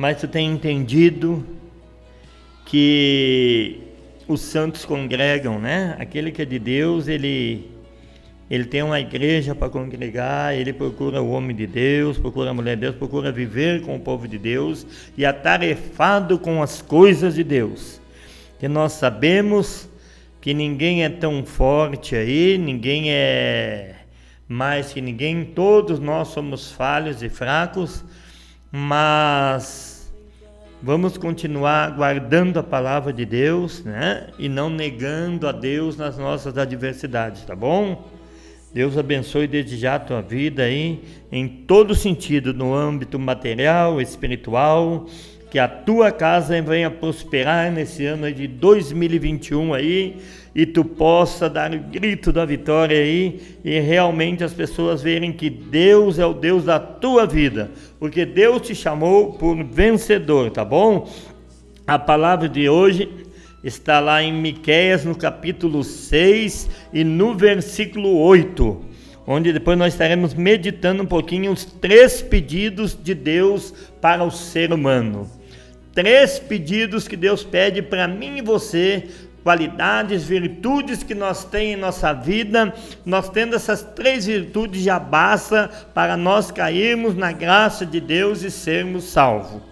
mas tu tem entendido que os santos congregam, né? Aquele que é de Deus, ele ele tem uma igreja para congregar, ele procura o homem de Deus, procura a mulher de Deus, procura viver com o povo de Deus e atarefado com as coisas de Deus. Que nós sabemos que ninguém é tão forte aí, ninguém é mais que ninguém, todos nós somos falhos e fracos, mas vamos continuar guardando a palavra de Deus, né? E não negando a Deus nas nossas adversidades, tá bom? Deus abençoe desde já a tua vida aí, em todo sentido, no âmbito material, espiritual, que a tua casa venha prosperar nesse ano de 2021 aí, e tu possa dar o grito da vitória aí, e realmente as pessoas verem que Deus é o Deus da tua vida, porque Deus te chamou por vencedor, tá bom? A palavra de hoje está lá em Miqueias no capítulo 6 e no versículo 8, onde depois nós estaremos meditando um pouquinho os três pedidos de Deus para o ser humano. Três pedidos que Deus pede para mim e você, qualidades, virtudes que nós temos em nossa vida, nós tendo essas três virtudes já basta para nós cairmos na graça de Deus e sermos salvos.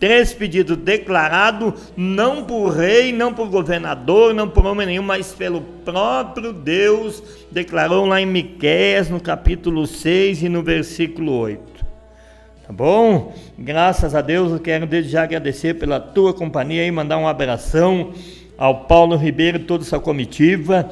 Três pedidos declarados não por rei, não por governador, não por homem nenhum, mas pelo próprio Deus, declarou lá em Miqueias, no capítulo 6 e no versículo 8. Tá bom? Graças a Deus, eu quero desde já agradecer pela tua companhia e mandar um abração ao Paulo Ribeiro, toda essa comitiva,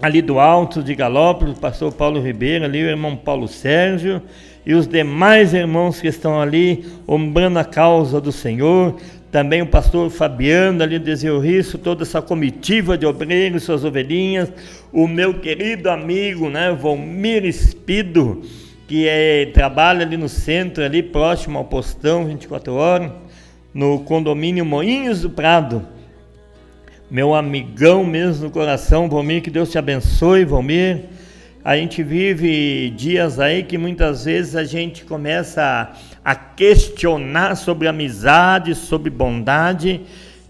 ali do Alto de Galópolis, o pastor Paulo Ribeiro, ali o irmão Paulo Sérgio, e os demais irmãos que estão ali ombrando a causa do Senhor, também o pastor Fabiano ali de Risso, toda essa comitiva de obreiros, suas ovelhinhas, o meu querido amigo, né, Volmir Espido, que é, trabalha ali no centro, ali próximo ao postão, 24 horas, no condomínio Moinhos do Prado. Meu amigão mesmo no coração, Volmir, que Deus te abençoe, Volmir a gente vive dias aí que muitas vezes a gente começa a, questionar sobre amizade, sobre bondade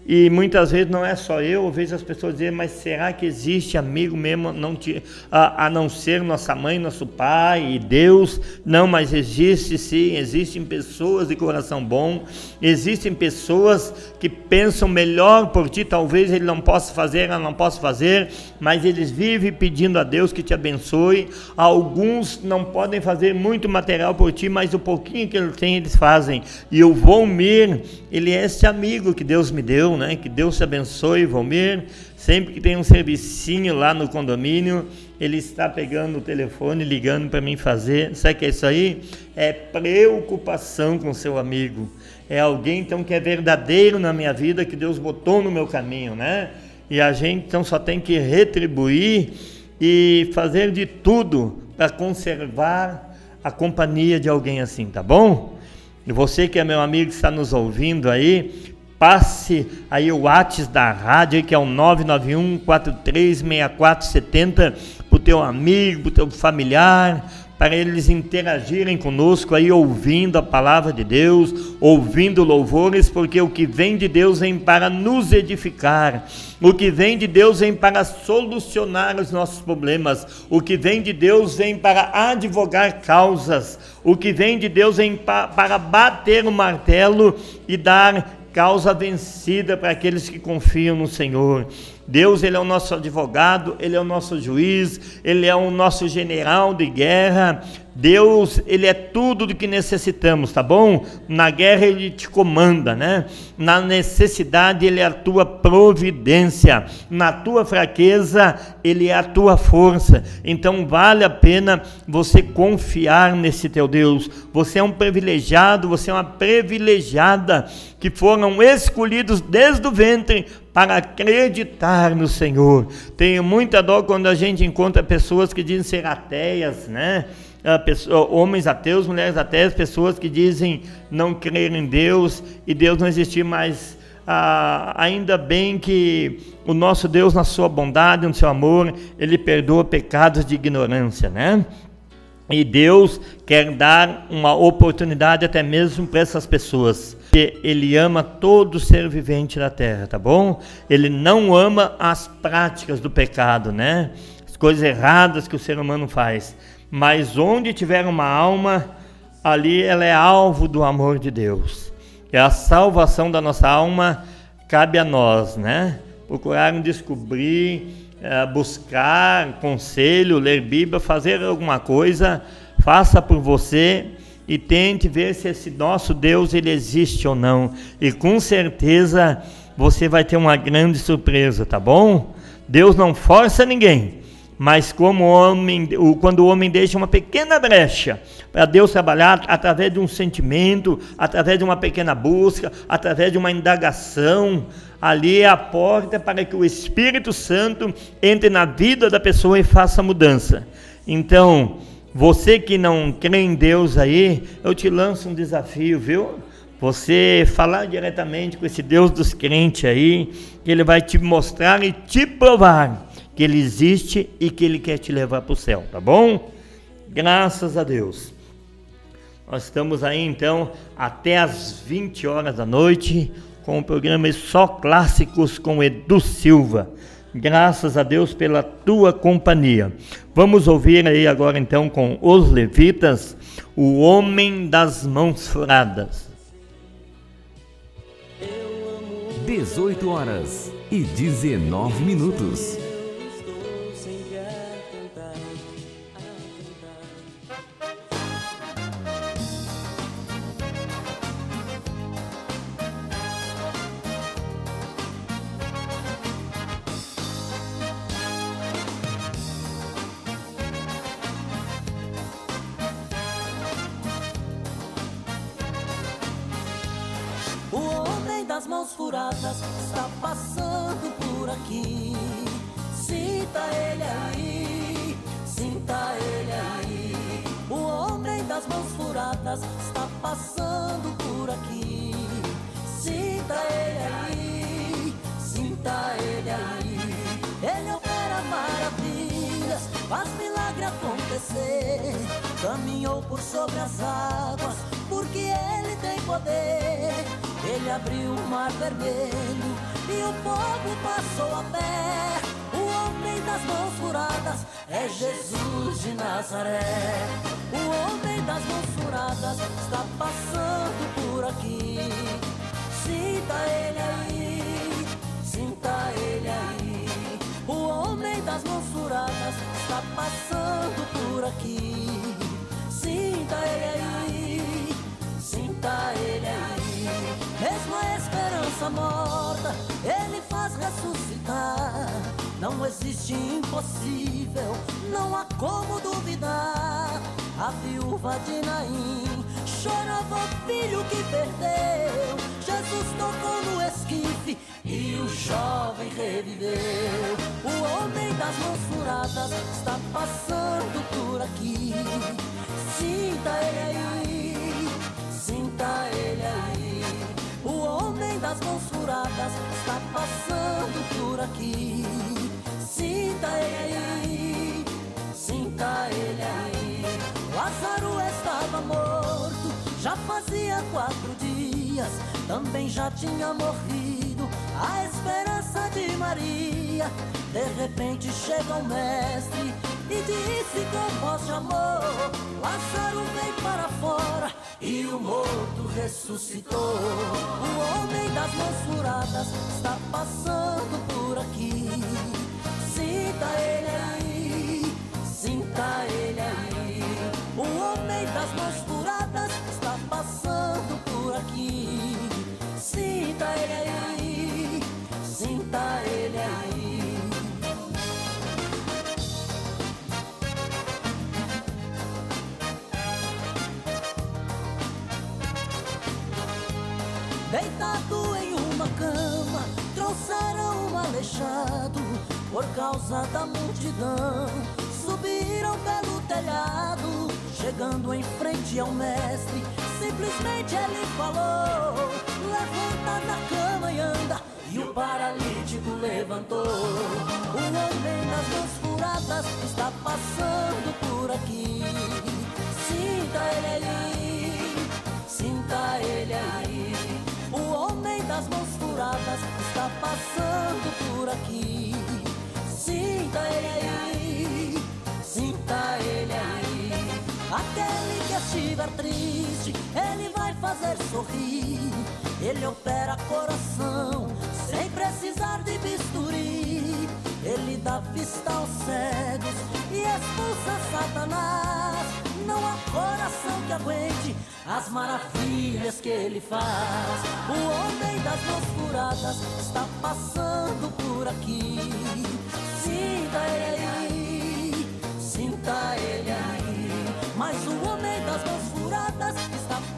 e muitas vezes não é só eu, eu vejo as pessoas dizer, mas será que existe amigo mesmo não te, a, a, não ser nossa mãe, nosso pai e Deus? Não, mas existe sim, existem pessoas de coração bom, existem pessoas que pensam melhor por ti, talvez ele não possa fazer, ela não possa fazer, mas eles vivem pedindo a Deus que te abençoe. Alguns não podem fazer muito material por ti, mas o pouquinho que eles têm, eles fazem. E o Volmir, ele é esse amigo que Deus me deu né? Que Deus te abençoe, Valmir. Sempre que tem um servicinho lá no condomínio, ele está pegando o telefone, ligando para mim fazer. Sabe o que é isso aí? É preocupação com seu amigo. É alguém então que é verdadeiro na minha vida, que Deus botou no meu caminho, né? E a gente então só tem que retribuir e fazer de tudo para conservar a companhia de alguém assim, tá bom? E você que é meu amigo que está nos ouvindo aí, passe aí o WhatsApp da rádio, que é o 991 436470, para o teu amigo, para o teu familiar, para eles interagirem conosco aí, ouvindo a palavra de Deus, ouvindo louvores, porque o que vem de Deus vem para nos edificar, o que vem de Deus vem para solucionar os nossos problemas, o que vem de Deus vem para advogar causas, o que vem de Deus vem para bater o martelo e dar causa vencida para aqueles que confiam no Senhor. Deus, ele é o nosso advogado, ele é o nosso juiz, ele é o nosso general de guerra. Deus, ele é tudo do que necessitamos, tá bom? Na guerra ele te comanda, né? Na necessidade ele é a tua providência, na tua fraqueza ele é a tua força. Então vale a pena você confiar nesse teu Deus. Você é um privilegiado, você é uma privilegiada que foram escolhidos desde o ventre para acreditar no Senhor. Tenho muita dó quando a gente encontra pessoas que dizem ser ateias, né? Ah, pessoas, homens ateus, mulheres ateias, pessoas que dizem não crer em Deus e Deus não existir mais. Ah, ainda bem que o nosso Deus, na sua bondade, no seu amor, ele perdoa pecados de ignorância, né? E Deus quer dar uma oportunidade até mesmo para essas pessoas. Porque Ele ama todo ser vivente da terra, tá bom? Ele não ama as práticas do pecado, né? As coisas erradas que o ser humano faz. Mas onde tiver uma alma, ali ela é alvo do amor de Deus. E a salvação da nossa alma cabe a nós, né? Procurar descobrir é, buscar conselho, ler Bíblia, fazer alguma coisa, faça por você e tente ver se esse nosso Deus ele existe ou não. E com certeza você vai ter uma grande surpresa, tá bom? Deus não força ninguém, mas como homem, quando o homem deixa uma pequena brecha para Deus trabalhar através de um sentimento, através de uma pequena busca, através de uma indagação, ali é a porta para que o Espírito Santo entre na vida da pessoa e faça mudança. Então, você que não crê em Deus aí, eu te lanço um desafio, viu? Você falar diretamente com esse Deus dos crentes aí, que ele vai te mostrar e te provar que ele existe e que ele quer te levar para o céu, tá bom? Graças a Deus. Nós estamos aí então até as 20 horas da noite com o programa Só Clássicos com Edu Silva. Graças a Deus pela tua companhia. Vamos ouvir aí agora então com os levitas, o homem das mãos furadas. 18 horas e 19 minutos. Mãos furadas está passando por aqui. Sinta ele aí, sinta ele aí. O homem das mãos furadas está passando por aqui. Sinta ele aí, sinta ele aí. Ele opera maravilhas, faz milagre acontecer. Caminhou por sobre as águas, porque ele tem poder. Ele abriu o mar vermelho e o povo passou a pé. O homem das mãos furadas é Jesus de Nazaré. O homem das mãos furadas está passando por aqui. Sinta ele aí, sinta ele aí. O homem das mãos furadas está passando por aqui. Sinta ele aí, sinta ele aí. Mesmo a esperança morta, ele faz ressuscitar. Não existe impossível, não há como duvidar. A viúva de Naim chorava o filho que perdeu. Jesus tocou no esquife e o jovem reviveu. O homem das mãos furadas está passando por aqui. Sinta ele aí, sinta ele aí. Das mãos furadas está passando por aqui. Sinta ele aí, sinta ele aí. Lázaro estava morto, já fazia quatro dias. Também já tinha morrido a esperança de Maria. De repente chega o mestre e disse com voz de amor: Lázaro vem para fora e o morto ressuscitou. O homem das mãos furadas está passando por aqui. Sinta ele aí, sinta ele aí. O homem das mãos furadas está passando por aqui. Sinta ele aí, sinta ele aí. Deitado em uma cama, trouxeram um aleijado por causa da multidão. Subiram pelo telhado, chegando em frente ao mestre. Simplesmente ele falou: Levanta da cama e anda. e o paralítico levantou. O homem das mãos furadas está passando por aqui. Sinta ele aí, sinta ele aí. O homem das mãos furadas está passando por aqui. Sinta ele aí, sinta ele aí. Aquele que estiver triste, ele vai fazer sorrir. Ele opera coração sem precisar de bisturi. Ele dá vista aos cegos e expulsa Satanás. Não há coração que aguente as maravilhas que ele faz. O homem das mãos furadas está passando por aqui.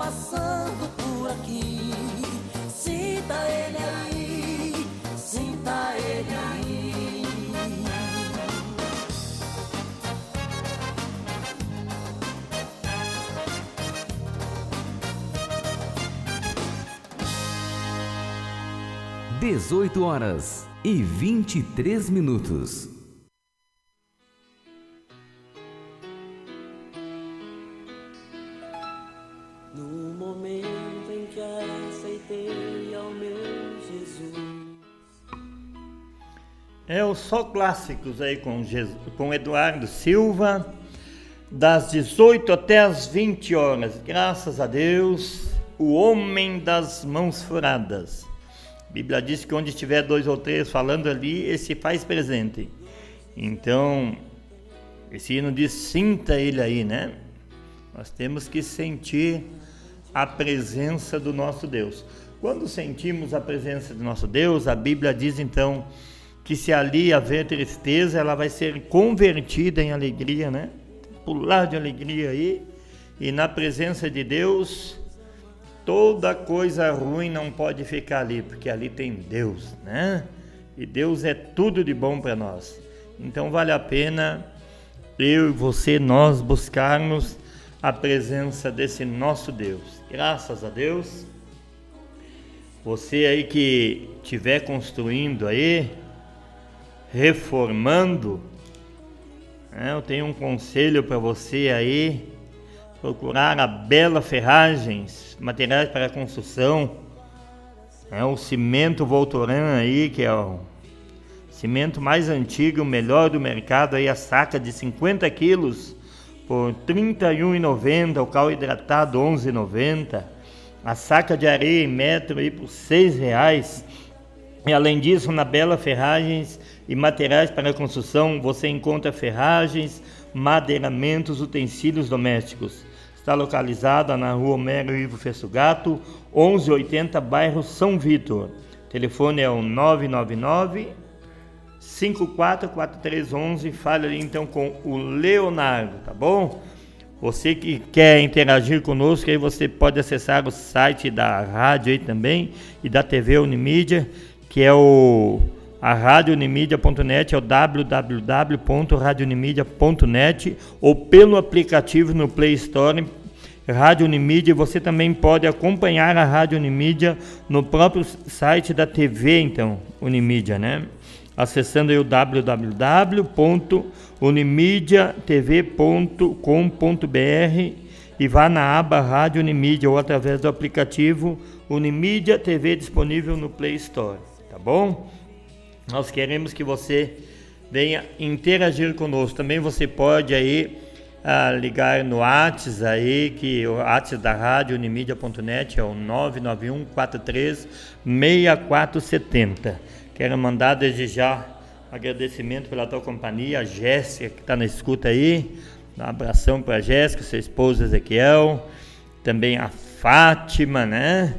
Passando por aqui. Sinta ele aí, sinta ele aí. Dezoito horas e vinte e três minutos. É o Só Clássicos aí com, Jesus, com Eduardo Silva, das 18 até as 20 horas. Graças a Deus, o homem das mãos furadas. A Bíblia diz que onde estiver dois ou três falando ali, esse faz presente. Então, esse hino diz: sinta ele aí, né? Nós temos que sentir a presença do nosso Deus. Quando sentimos a presença do nosso Deus, a Bíblia diz então que se ali haver tristeza, ela vai ser convertida em alegria, né? Pular de alegria aí, e na presença de Deus, toda coisa ruim não pode ficar ali, porque ali tem Deus, né? E Deus é tudo de bom para nós. Então vale a pena eu e você nós buscarmos a presença desse nosso Deus. Graças a Deus. Você aí que estiver construindo aí, reformando, né, eu tenho um conselho para você aí, procurar a Bela Ferragens, materiais para construção, é o cimento Voltoran aí, que é o cimento mais antigo, o melhor do mercado aí, a saca de 50 quilos por R$ 31,90, o cal hidratado R$ 11,90, a saca de areia em metro aí por R$ 6,00. E além disso, na Bela Ferragens e materiais para construção, você encontra ferragens, madeiramentos, utensílios domésticos. Está localizada na rua Homero Ivo Fessugato, 1180, bairro São Vitor. O telefone é o 999 544311. Fale ali então com o Leonardo, tá bom? Você que quer interagir conosco, aí você pode acessar o site da rádio aí também e da TV Unimídia, que é o a radiounimídia.net é o www.radiounimídia.net ou pelo aplicativo no Play Store Rádio Unimídia. Você também pode acompanhar a Rádio Unimídia no próprio site da TV, então, Unimídia, né? Acessando aí o www.unimídiatv.com.br e vá na aba Rádio Unimídia ou através do aplicativo Unimídia TV disponível no Play Store, tá bom? Nós queremos que você venha interagir conosco. Também você pode aí ah, ligar no WhatsApp aí, que o WhatsApp da rádio unimídia.net é o 991 43 6470. Quero mandar desde já agradecimento pela tua companhia, a Jéssica que está na escuta aí. Um abração para a Jéssica, sua esposa Ezequiel, também a Fátima, né?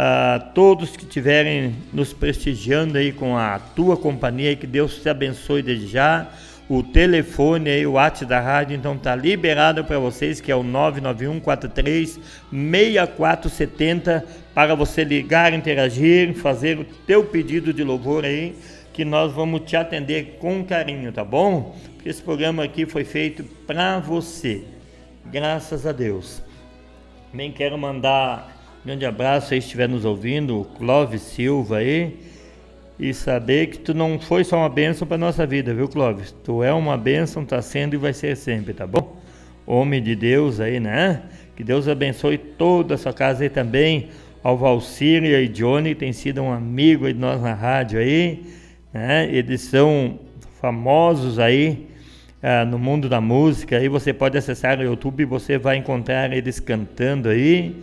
A todos que estiverem nos prestigiando aí com a tua companhia, que Deus te abençoe desde já. O telefone aí, o WhatsApp da rádio, então tá liberado para vocês, que é o 991 43 6470 para você ligar, interagir, fazer o teu pedido de louvor aí, que nós vamos te atender com carinho, tá bom? Porque esse programa aqui foi feito para você. Graças a Deus. Também quero mandar Grande abraço aí, estiver nos ouvindo, o Clóvis Silva aí. e saber que tu não foi só uma bênção para nossa vida, viu, Clóvis? Tu é uma bênção, tá sendo e vai ser sempre, tá bom? Homem de Deus aí, né? Que Deus abençoe toda a sua casa aí também. Ao Valcir e Johnny, tem sido um amigo de nós na rádio aí, né? Eles são famosos aí ah, no mundo da música. Aí você pode acessar o YouTube e você vai encontrar eles cantando aí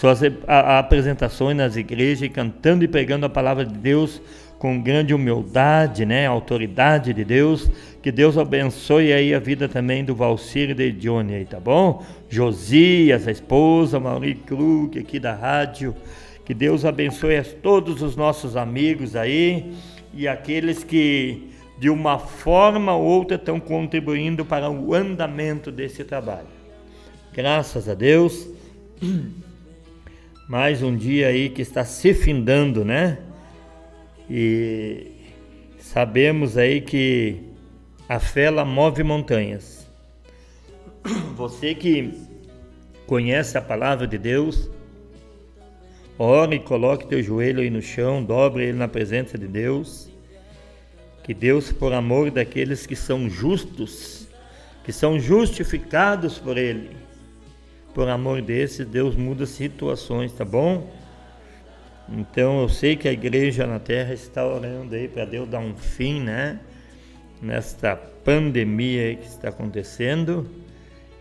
suas apresentações nas igrejas, cantando e pregando a palavra de Deus com grande humildade, né, autoridade de Deus. Que Deus abençoe aí a vida também do Valcir e de Johnny aí, tá bom? Josias, a esposa, Mauri Krug aqui da rádio. Que Deus abençoe a todos os nossos amigos aí e aqueles que de uma forma ou outra estão contribuindo para o andamento desse trabalho. Graças a Deus. Mais um dia aí que está se findando, né? E sabemos aí que a fé ela move montanhas. Você que conhece a palavra de Deus, ore e coloque teu joelho aí no chão, dobre ele na presença de Deus. Que Deus, por amor daqueles que são justos, que são justificados por Ele, por amor desses, Deus muda situações, tá bom? Então eu sei que a igreja na terra está orando aí para Deus dar um fim, né? Nesta pandemia que está acontecendo.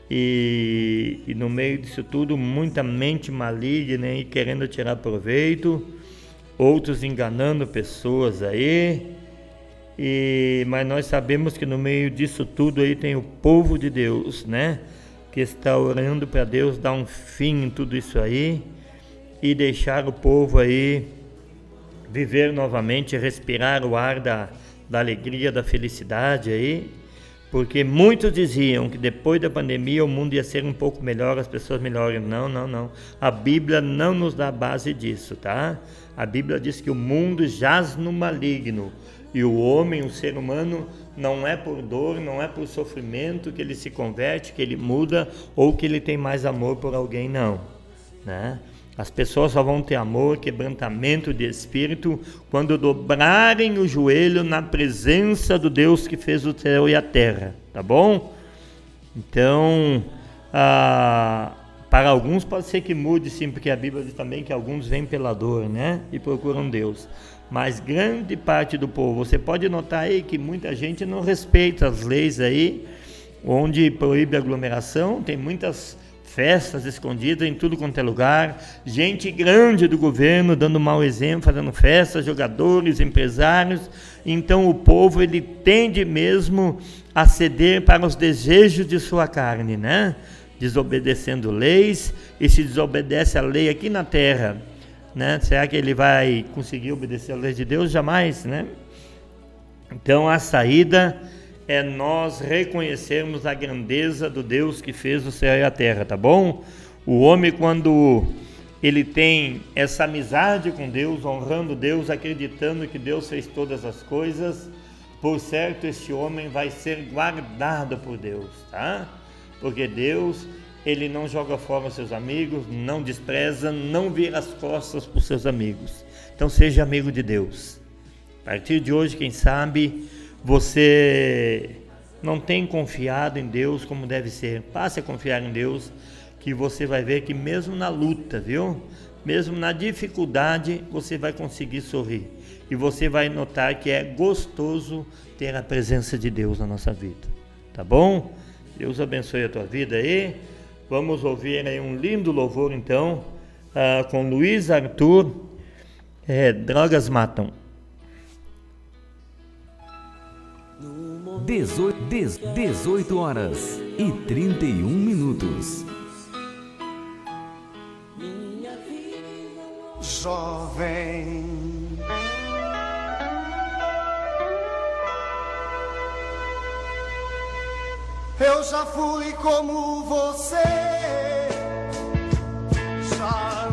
E, e, no meio disso tudo, muita mente maligna e querendo tirar proveito, outros enganando pessoas aí. E, mas nós sabemos que no meio disso tudo aí tem o povo de Deus, né? Que está orando para Deus dar um fim em tudo isso aí e deixar o povo aí viver novamente, respirar o ar da, da alegria, da felicidade aí, porque muitos diziam que depois da pandemia o mundo ia ser um pouco melhor, as pessoas melhores. Não, não, não. A Bíblia não nos dá base disso, tá? A Bíblia diz que o mundo jaz no maligno e o homem, o ser humano, não é por dor, não é por sofrimento que ele se converte, que ele muda ou que ele tem mais amor por alguém, não, né? As pessoas só vão ter amor, quebrantamento de espírito quando dobrarem o joelho na presença do Deus que fez o céu e a terra, tá bom? Então, ah, para alguns pode ser que mude sim, porque a Bíblia diz também que alguns vêm pela dor, né? E procuram Deus. Mas grande parte do povo, você pode notar aí que muita gente não respeita as leis aí, onde proíbe aglomeração, tem muitas festas escondidas em tudo quanto é lugar, gente grande do governo dando mau exemplo, fazendo festas, jogadores, empresários. Então o povo ele tende mesmo a ceder para os desejos de sua carne, né? Desobedecendo leis e se desobedece a lei aqui na terra, né? Será que ele vai conseguir obedecer a lei de Deus? Jamais, né? Então a saída é nós reconhecermos a grandeza do Deus que fez o céu e a terra, tá bom? O homem, quando ele tem essa amizade com Deus, honrando Deus, acreditando que Deus fez todas as coisas, por certo esse homem vai ser guardado por Deus, tá? Porque Deus, ele não joga fora seus amigos, não despreza, não vira as costas para os seus amigos. Então seja amigo de Deus. A partir de hoje, quem sabe, você não tem confiado em Deus como deve ser. Passe a confiar em Deus, que você vai ver que mesmo na luta, viu? Mesmo na dificuldade, você vai conseguir sorrir. E você vai notar que é gostoso ter a presença de Deus na nossa vida. Tá bom? Deus abençoe a tua vida aí. Vamos ouvir aí um lindo louvor então, uh, com Luiz Arthur. É, drogas matam. 18, 18 horas e 31 minutos. Jovem. Eu já fui como você. te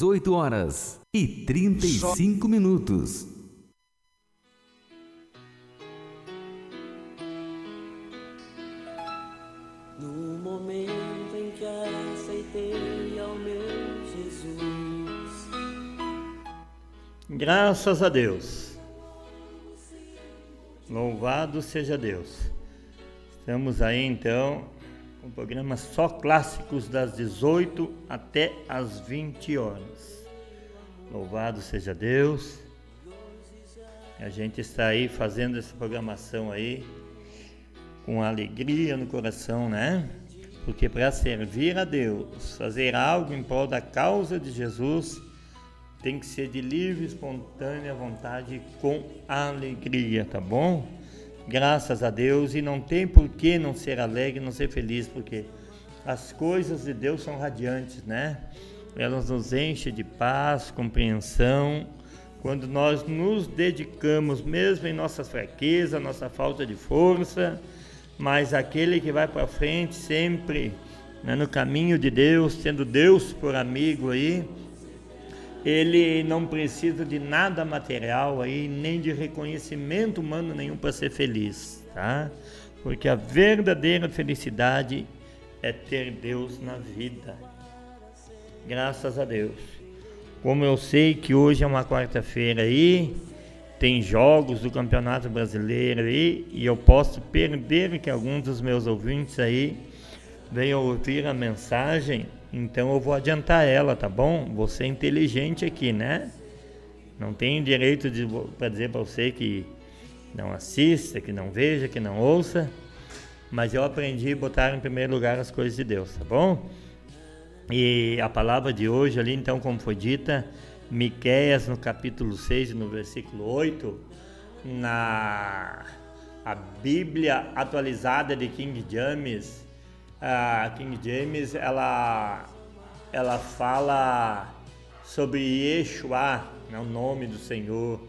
18 horas e 35 minutos. No momento em que aceitei ao meu Jesus. Graças a Deus. Louvado seja Deus. Estamos aí então o programa só clássicos das 18 até as 20 horas. Louvado seja Deus. A gente está aí fazendo essa programação aí com alegria no coração, né? Porque para servir a Deus, fazer algo em prol da causa de Jesus, tem que ser de livre, espontânea vontade com alegria, tá bom? Graças a Deus e não tem por que não ser alegre, não ser feliz, porque as coisas de Deus são radiantes, né? Elas nos enchem de paz, compreensão, quando nós nos dedicamos, mesmo em nossas fraquezas, nossa falta de força, mas aquele que vai para frente sempre né, no caminho de Deus, tendo Deus por amigo aí, ele não precisa de nada material aí, nem de reconhecimento humano nenhum para ser feliz, tá? Porque a verdadeira felicidade é ter Deus na vida. Graças a Deus. Como eu sei que hoje é uma quarta-feira aí, tem jogos do Campeonato Brasileiro aí, e eu posso perder que alguns dos meus ouvintes aí venham ouvir a mensagem, então eu vou adiantar ela, tá bom? Você é inteligente aqui, né? Não tem direito de para dizer para você que não assista, que não veja, que não ouça, mas eu aprendi a botar em primeiro lugar as coisas de Deus, tá bom? E a palavra de hoje ali, então, como foi dita, Miqueias no capítulo 6 no versículo 8, na a Bíblia atualizada de King James, a King James, ela ela fala sobre Yeshua, né, o nome do Senhor.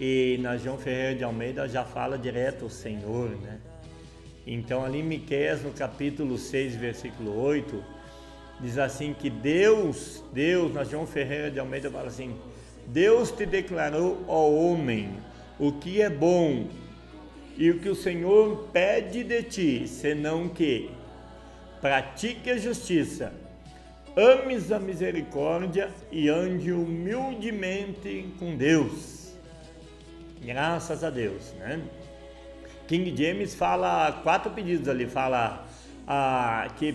E na João Ferreira de Almeida já fala direto o Senhor, né? Então ali em Miqueias no capítulo 6, versículo 8, diz assim que Deus, Deus, na João Ferreira de Almeida fala assim: Deus te declarou, ó homem, o que é bom e o que o Senhor pede de ti, senão que pratique a justiça, ames a misericórdia e ande humildemente com Deus. Graças a Deus, né? King James fala quatro pedidos ali, fala ah, que,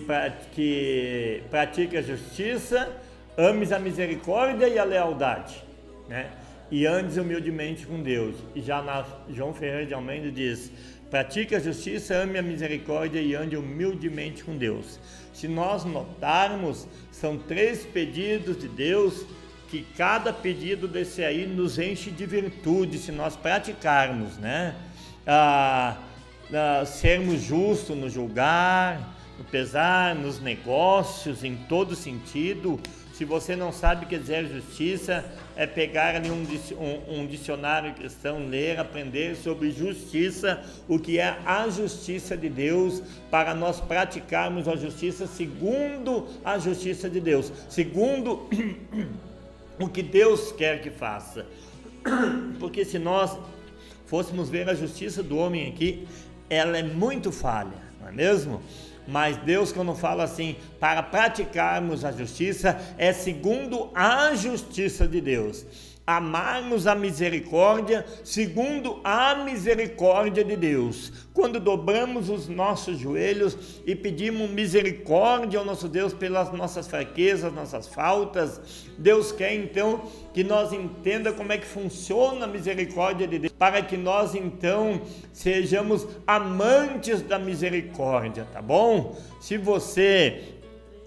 que pratique a justiça, ames a misericórdia e a lealdade, né? E andes humildemente com Deus. E já na João Ferreira de Almeida diz: pratique a justiça, ame a misericórdia e ande humildemente com Deus. Se nós notarmos, são três pedidos de Deus que cada pedido desse aí nos enche de virtude se nós praticarmos, né? Ah, ah, sermos justos no julgar, no pesar, nos negócios, em todo sentido. Se você não sabe o que dizer justiça, é pegar ali um, um, um, dicionário cristão, ler, aprender sobre justiça, o que é a justiça de Deus, para nós praticarmos a justiça segundo a justiça de Deus, segundo o que Deus quer que faça. Porque se nós fôssemos ver a justiça do homem aqui, ela é muito falha, não é mesmo? Mas Deus, quando fala assim, para praticarmos a justiça, é segundo a justiça de Deus. Amarmos a misericórdia segundo a misericórdia de Deus. Quando dobramos os nossos joelhos e pedimos misericórdia ao nosso Deus pelas nossas fraquezas, nossas faltas, Deus quer então que nós entenda como é que funciona a misericórdia de Deus, para que nós então sejamos amantes da misericórdia, tá bom? Se você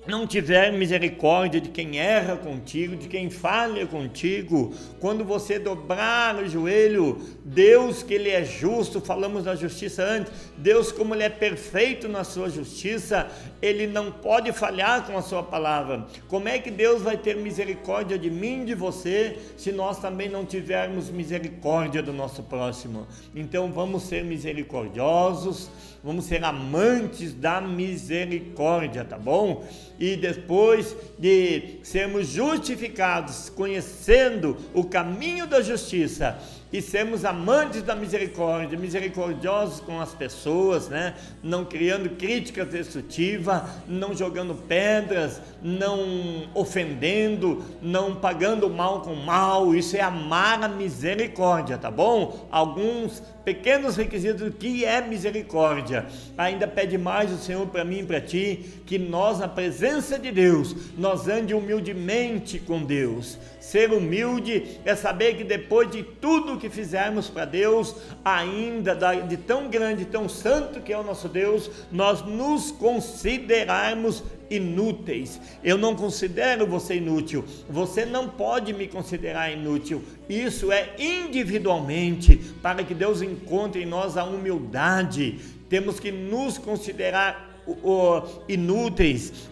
não tiver misericórdia de quem erra contigo, de quem falha contigo, quando você dobrar o joelho, Deus que Ele é justo, falamos da justiça antes, Deus como Ele é perfeito na sua justiça, Ele não pode falhar com a sua palavra. Como é que Deus vai ter misericórdia de mim, de você, se nós também não tivermos misericórdia do nosso próximo? Então vamos ser misericordiosos, vamos ser amantes da misericórdia, tá bom? E depois de sermos justificados, conhecendo o caminho da justiça, e sermos amantes da misericórdia, misericordiosos com as pessoas, né? Não criando críticas destrutivas, não jogando pedras, não ofendendo, não pagando mal com mal. Isso é amar a misericórdia, tá bom? Alguns pequenos requisitos do que é misericórdia. Ainda pede mais o Senhor para mim e para ti, que nós, na presença de Deus, nós ande humildemente com Deus. Ser humilde é saber que depois de tudo que fizermos para Deus, ainda de tão grande, tão santo que é o nosso Deus, nós nos considerarmos inúteis. Eu não considero você inútil. Você não pode me considerar inútil. Isso é individualmente para que Deus encontre em nós a humildade. Temos que nos considerar inúteis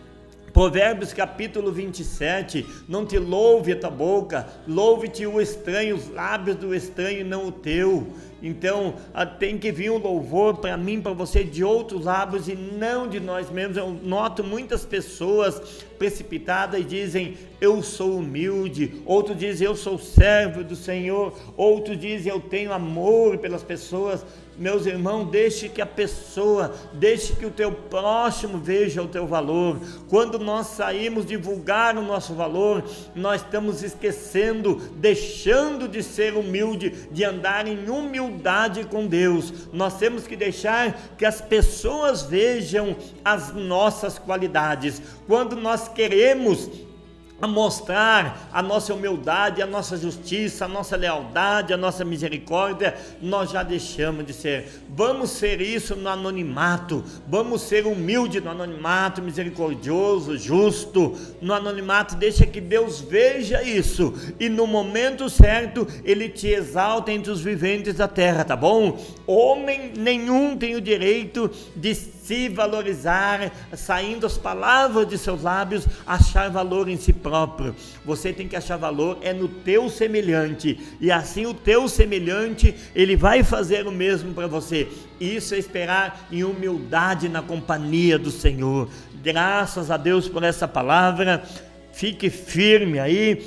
Provérbios capítulo 27, não te louve a tua boca, louve-te o estranho, os lábios do estranho e não o teu. Então tem que vir um louvor para mim, para você, de outros lábios e não de nós mesmos. Eu noto muitas pessoas precipitadas e dizem, eu sou humilde, outros dizem, eu sou servo do Senhor, outros dizem, eu tenho amor pelas pessoas meus irmãos, deixe que a pessoa, deixe que o teu próximo veja o teu valor. Quando nós saímos divulgar o nosso valor, nós estamos esquecendo, deixando de ser humilde, de andar em humildade com Deus. Nós temos que deixar que as pessoas vejam as nossas qualidades. Quando nós queremos a mostrar a nossa humildade, a nossa justiça, a nossa lealdade, a nossa misericórdia, nós já deixamos de ser. Vamos ser isso no anonimato, vamos ser humilde no anonimato, misericordioso, justo no anonimato. Deixa que Deus veja isso e no momento certo ele te exalta entre os viventes da terra, tá bom? Homem nenhum tem o direito de se valorizar, saindo as palavras de seus lábios, achar valor em si próprio. Você tem que achar valor é no teu semelhante, e assim o teu semelhante, ele vai fazer o mesmo para você. Isso é esperar em humildade na companhia do Senhor. Graças a Deus por essa palavra. Fique firme aí,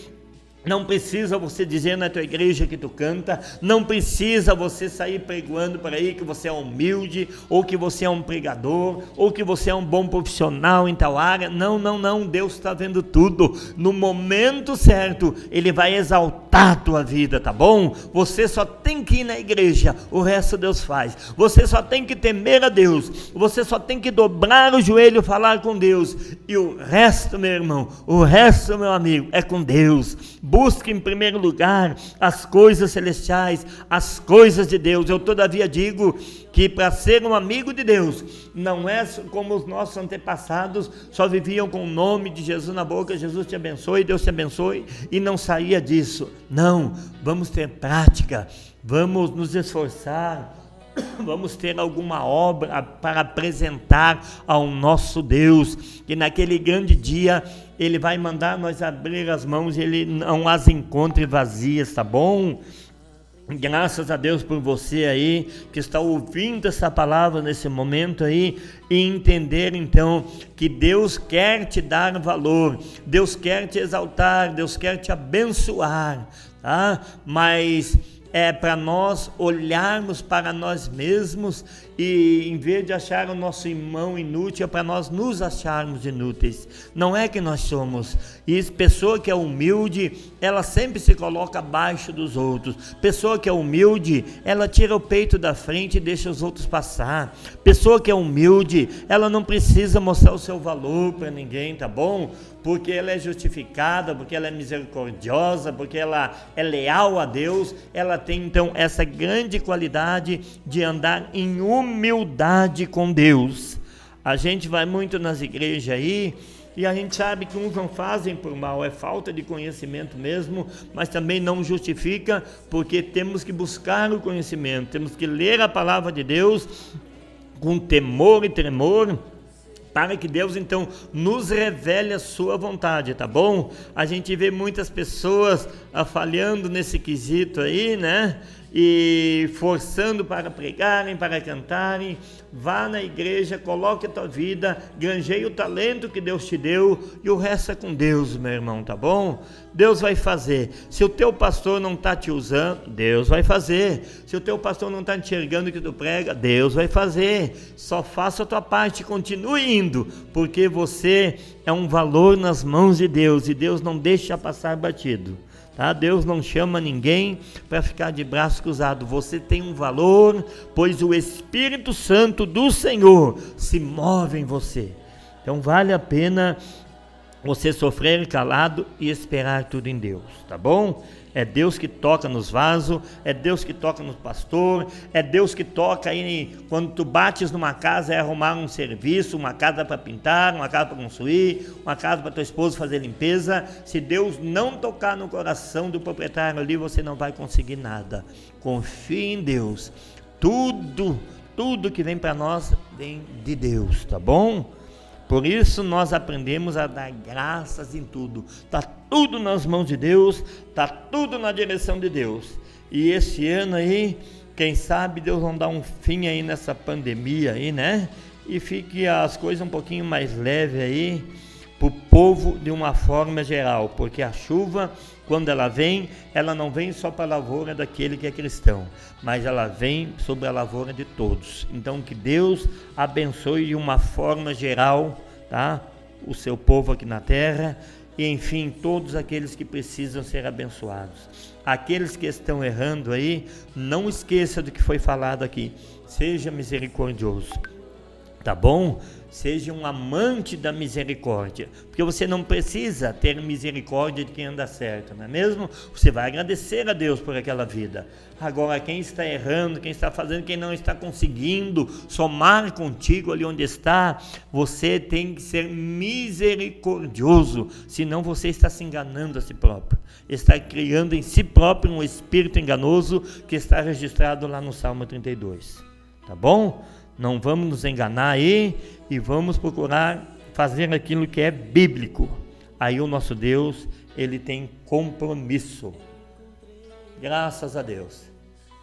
não precisa você dizer na tua igreja que tu canta, não precisa você sair pregoando por aí que você é humilde, ou que você é um pregador, ou que você é um bom profissional em tal área. Não, não, não, Deus está vendo tudo. No momento certo, Ele vai exaltar a tua vida, tá bom? Você só tem que ir na igreja, o resto Deus faz. Você só tem que temer a Deus, você só tem que dobrar o joelho falar com Deus. E o resto, meu irmão, o resto, meu amigo, é com Deus Busque em primeiro lugar as coisas celestiais, as coisas de Deus. Eu todavia digo que para ser um amigo de Deus, não é como os nossos antepassados só viviam com o nome de Jesus na boca, Jesus te abençoe, Deus te abençoe, e não saía disso. Não, vamos ter prática, vamos nos esforçar, vamos ter alguma obra para apresentar ao nosso Deus, que naquele grande dia ele vai mandar nós abrir as mãos e ele não as encontre vazias, tá bom? Graças a Deus por você aí que está ouvindo essa palavra nesse momento aí e entender então que Deus quer te dar valor, Deus quer te exaltar, Deus quer te abençoar, tá? Mas é para nós olharmos para nós mesmos e em vez de achar o nosso irmão inútil, é para nós nos acharmos inúteis. Não é que nós somos. E pessoa que é humilde, ela sempre se coloca abaixo dos outros. Pessoa que é humilde, ela tira o peito da frente e deixa os outros passar. Pessoa que é humilde, ela não precisa mostrar o seu valor para ninguém, tá bom? Porque ela é justificada, porque ela é misericordiosa, porque ela é leal a Deus, ela tem então essa grande qualidade de andar em humildade com Deus. A gente vai muito nas igrejas aí e a gente sabe que uns não fazem por mal, é falta de conhecimento mesmo, mas também não justifica, porque temos que buscar o conhecimento, temos que ler a palavra de Deus com temor e tremor para que Deus então nos revele a sua vontade, tá bom? A gente vê muitas pessoas ah, falhando nesse quesito aí, né? E forçando para pregarem, para cantarem. Vá na igreja, coloque a tua vida, granjeie o talento que Deus te deu e o resto é com Deus, meu irmão, tá bom? Deus vai fazer. Se o teu pastor não está te usando, Deus vai fazer. Se o teu pastor não está enxergando o que tu prega, Deus vai fazer. Só faça a tua parte, continue indo, porque você é um valor nas mãos de Deus e Deus não deixa passar batido. Tá? Deus não chama ninguém para ficar de braço cruzado. Você tem um valor, pois o Espírito Santo do Senhor se move em você. Então vale a pena você sofrer calado e esperar tudo em Deus, tá bom? É Deus que toca nos vasos, é Deus que toca no pastor, é Deus que toca aí quando tu bates numa casa é arrumar um serviço, uma casa para pintar, uma casa para construir, uma casa para tua esposa fazer limpeza. Se Deus não tocar no coração do proprietário ali, você não vai conseguir nada. Confie em Deus. Tudo, tudo que vem para nós vem de Deus, tá bom? Por isso nós aprendemos a dar graças em tudo. Está tudo nas mãos de Deus, está tudo na direção de Deus. E esse ano aí, quem sabe Deus não dá um fim aí nessa pandemia aí, né? E fique as coisas um pouquinho mais leve aí para o povo de uma forma geral, porque a chuva, quando ela vem, ela não vem só para a lavoura daquele que é cristão, mas ela vem sobre a lavoura de todos. Então que Deus abençoe de uma forma geral, tá? O seu povo aqui na terra e enfim, todos aqueles que precisam ser abençoados. Aqueles que estão errando aí, não esqueça do que foi falado aqui. Seja misericordioso. Tá bom? Seja um amante da misericórdia, porque você não precisa ter misericórdia de quem anda certo, não é mesmo? Você vai agradecer a Deus por aquela vida. Agora, quem está errando, quem está fazendo, quem não está conseguindo somar contigo ali onde está, você tem que ser misericordioso, senão você está se enganando a si próprio, está criando em si próprio um espírito enganoso que está registrado lá no Salmo 32. Tá bom? Não vamos nos enganar aí e vamos procurar fazer aquilo que é bíblico. Aí o nosso Deus, ele tem compromisso. Graças a Deus.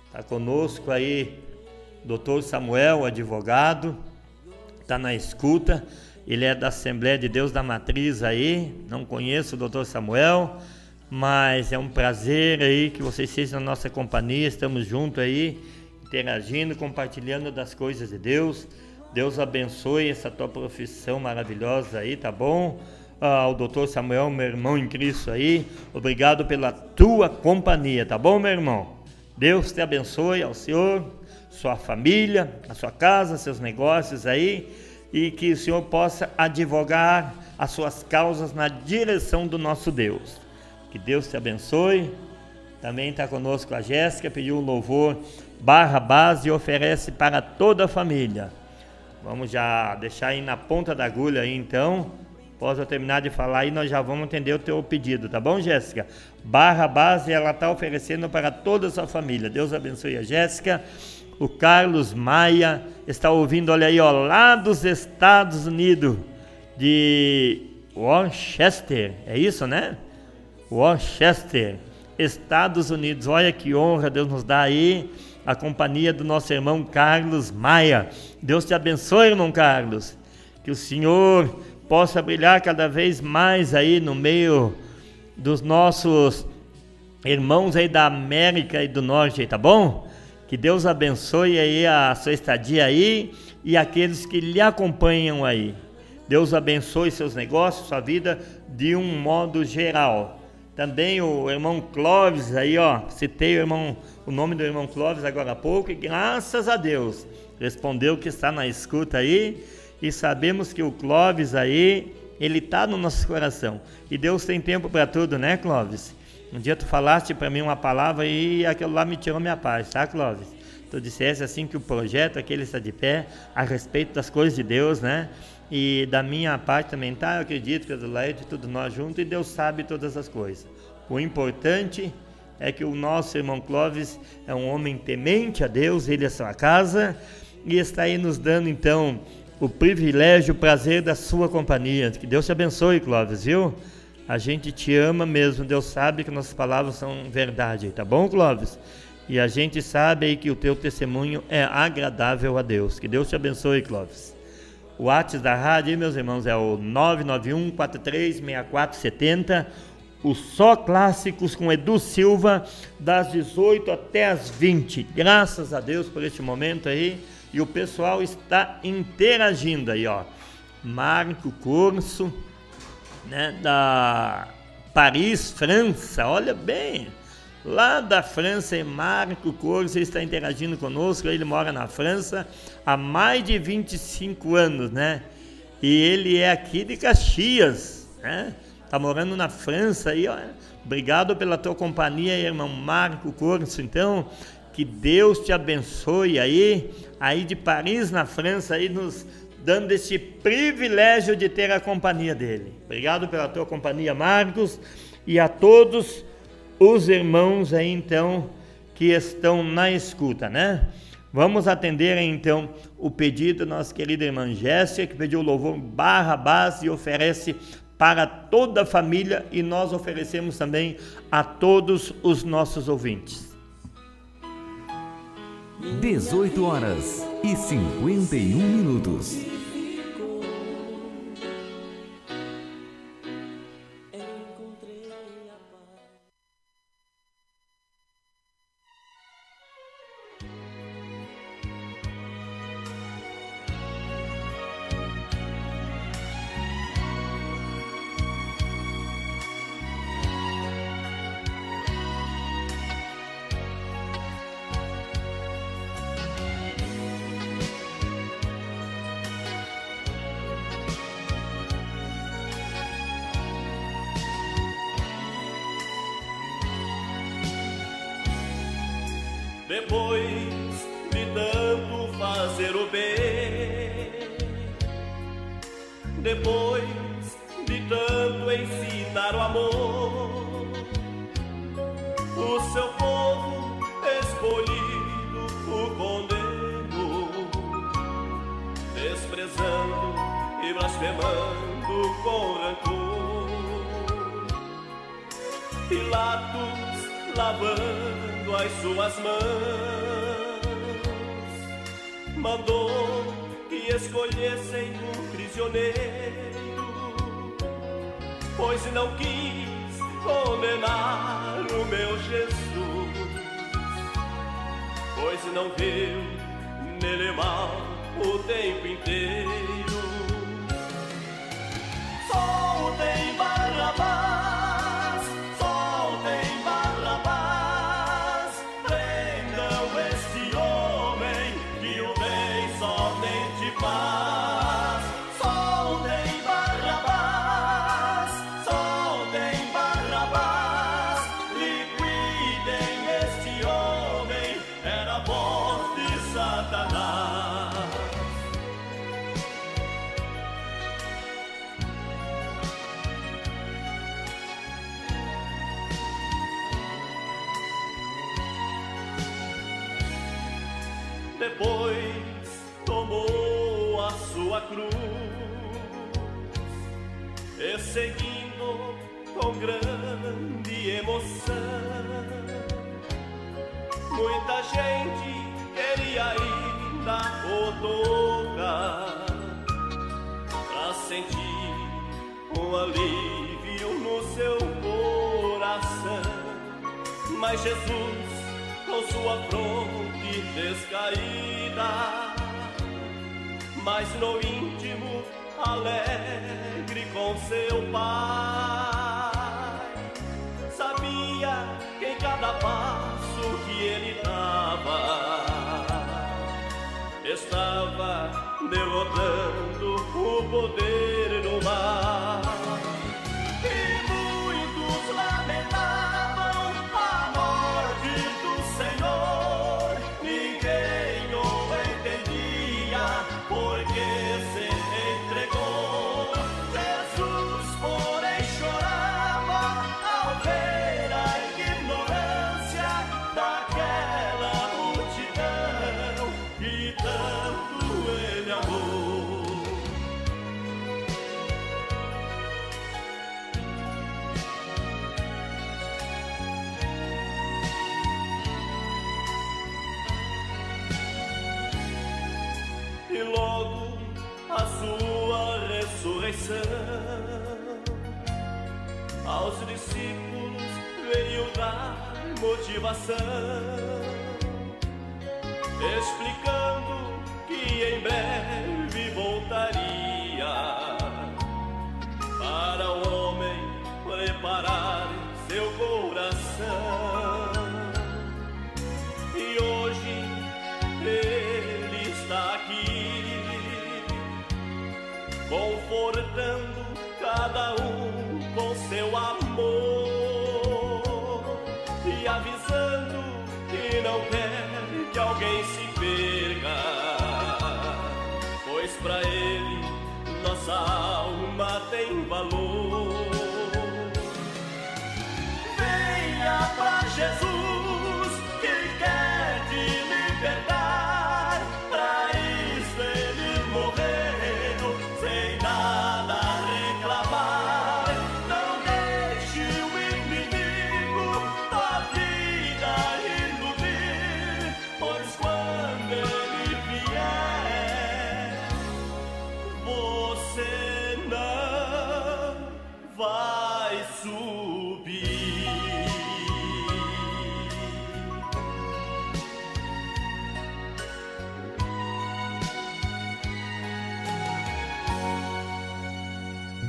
Está conosco aí doutor Samuel, advogado, está na escuta. Ele é da Assembleia de Deus da Matriz aí. Não conheço o doutor Samuel, mas é um prazer aí que vocês estejam na nossa companhia. Estamos juntos aí interagindo, compartilhando das coisas de Deus. Deus abençoe essa tua profissão maravilhosa aí, tá bom? Ah, o doutor Samuel, meu irmão em Cristo aí, obrigado pela tua companhia, tá bom, meu irmão? Deus te abençoe ao Senhor, sua família, a sua casa, seus negócios aí, e que o Senhor possa advogar as suas causas na direção do nosso Deus. Que Deus te abençoe. Também está conosco a Jéssica, pediu um louvor barra base oferece para toda a família. Vamos já deixar aí na ponta da agulha aí então. Após eu terminar de falar e nós já vamos atender o teu pedido, tá bom, Jéssica? Barra base ela está oferecendo para toda a sua família. Deus abençoe a Jéssica. O Carlos Maia está ouvindo, olha aí, ó, lá dos Estados Unidos, de Worcester, é isso, né? Worcester, Estados Unidos. Olha que honra Deus nos dá aí a companhia do nosso irmão Carlos Maia. Deus te abençoe, irmão Carlos. Que o Senhor possa brilhar cada vez mais aí no meio dos nossos irmãos aí da América e do Norte, tá bom? Que Deus abençoe aí a sua estadia aí e aqueles que lhe acompanham aí. Deus abençoe seus negócios, sua vida de um modo geral. Também o irmão Clóvis aí, ó, citei o irmão, o nome do irmão Clóvis agora há pouco e graças a Deus respondeu que está na escuta aí e sabemos que o Clóvis aí, ele está no nosso coração. E Deus tem tempo para tudo, né, Clóvis? Um dia tu falaste para mim uma palavra e aquilo lá me tirou minha paz, tá, Clóvis? Tu disseste assim que o projeto aquele está de pé a respeito das coisas de Deus, né? E da minha parte também, tá? Eu acredito que é do Laide, tudo nós juntos e Deus sabe todas as coisas. O importante é que o nosso irmão Clóvis é um homem temente a Deus, ele é sua casa e está aí nos dando então o privilégio, o prazer da sua companhia. Que Deus te abençoe, Clóvis, viu? A gente te ama mesmo, Deus sabe que nossas palavras são verdade, tá bom, Clóvis? E a gente sabe aí que o teu testemunho é agradável a Deus. Que Deus te abençoe, Clóvis. O WhatsApp da rádio, meus irmãos, é o 991 436470. O Só Clássicos com Edu Silva, das 18 até as 20. Graças a Deus por este momento aí. E o pessoal está interagindo aí, ó. Marco Curso, né, da Paris, França. Olha bem, lá da França, Marco Corso está interagindo conosco. Ele mora na França há mais de 25 anos, né? E ele é aqui de Caxias, né? Tá morando na França aí, ó. Obrigado pela tua companhia, irmão Marco Corso. Então, que Deus te abençoe aí, aí de Paris, na França, aí nos dando esse privilégio de ter a companhia dele. Obrigado pela tua companhia, Marcos, e a todos os irmãos aí então que estão na escuta, né? Vamos atender então o pedido da nossa querida irmã Jéssica, que pediu louvor barra base e oferece para toda a família e nós oferecemos também a todos os nossos ouvintes. 18 horas e 51 minutos.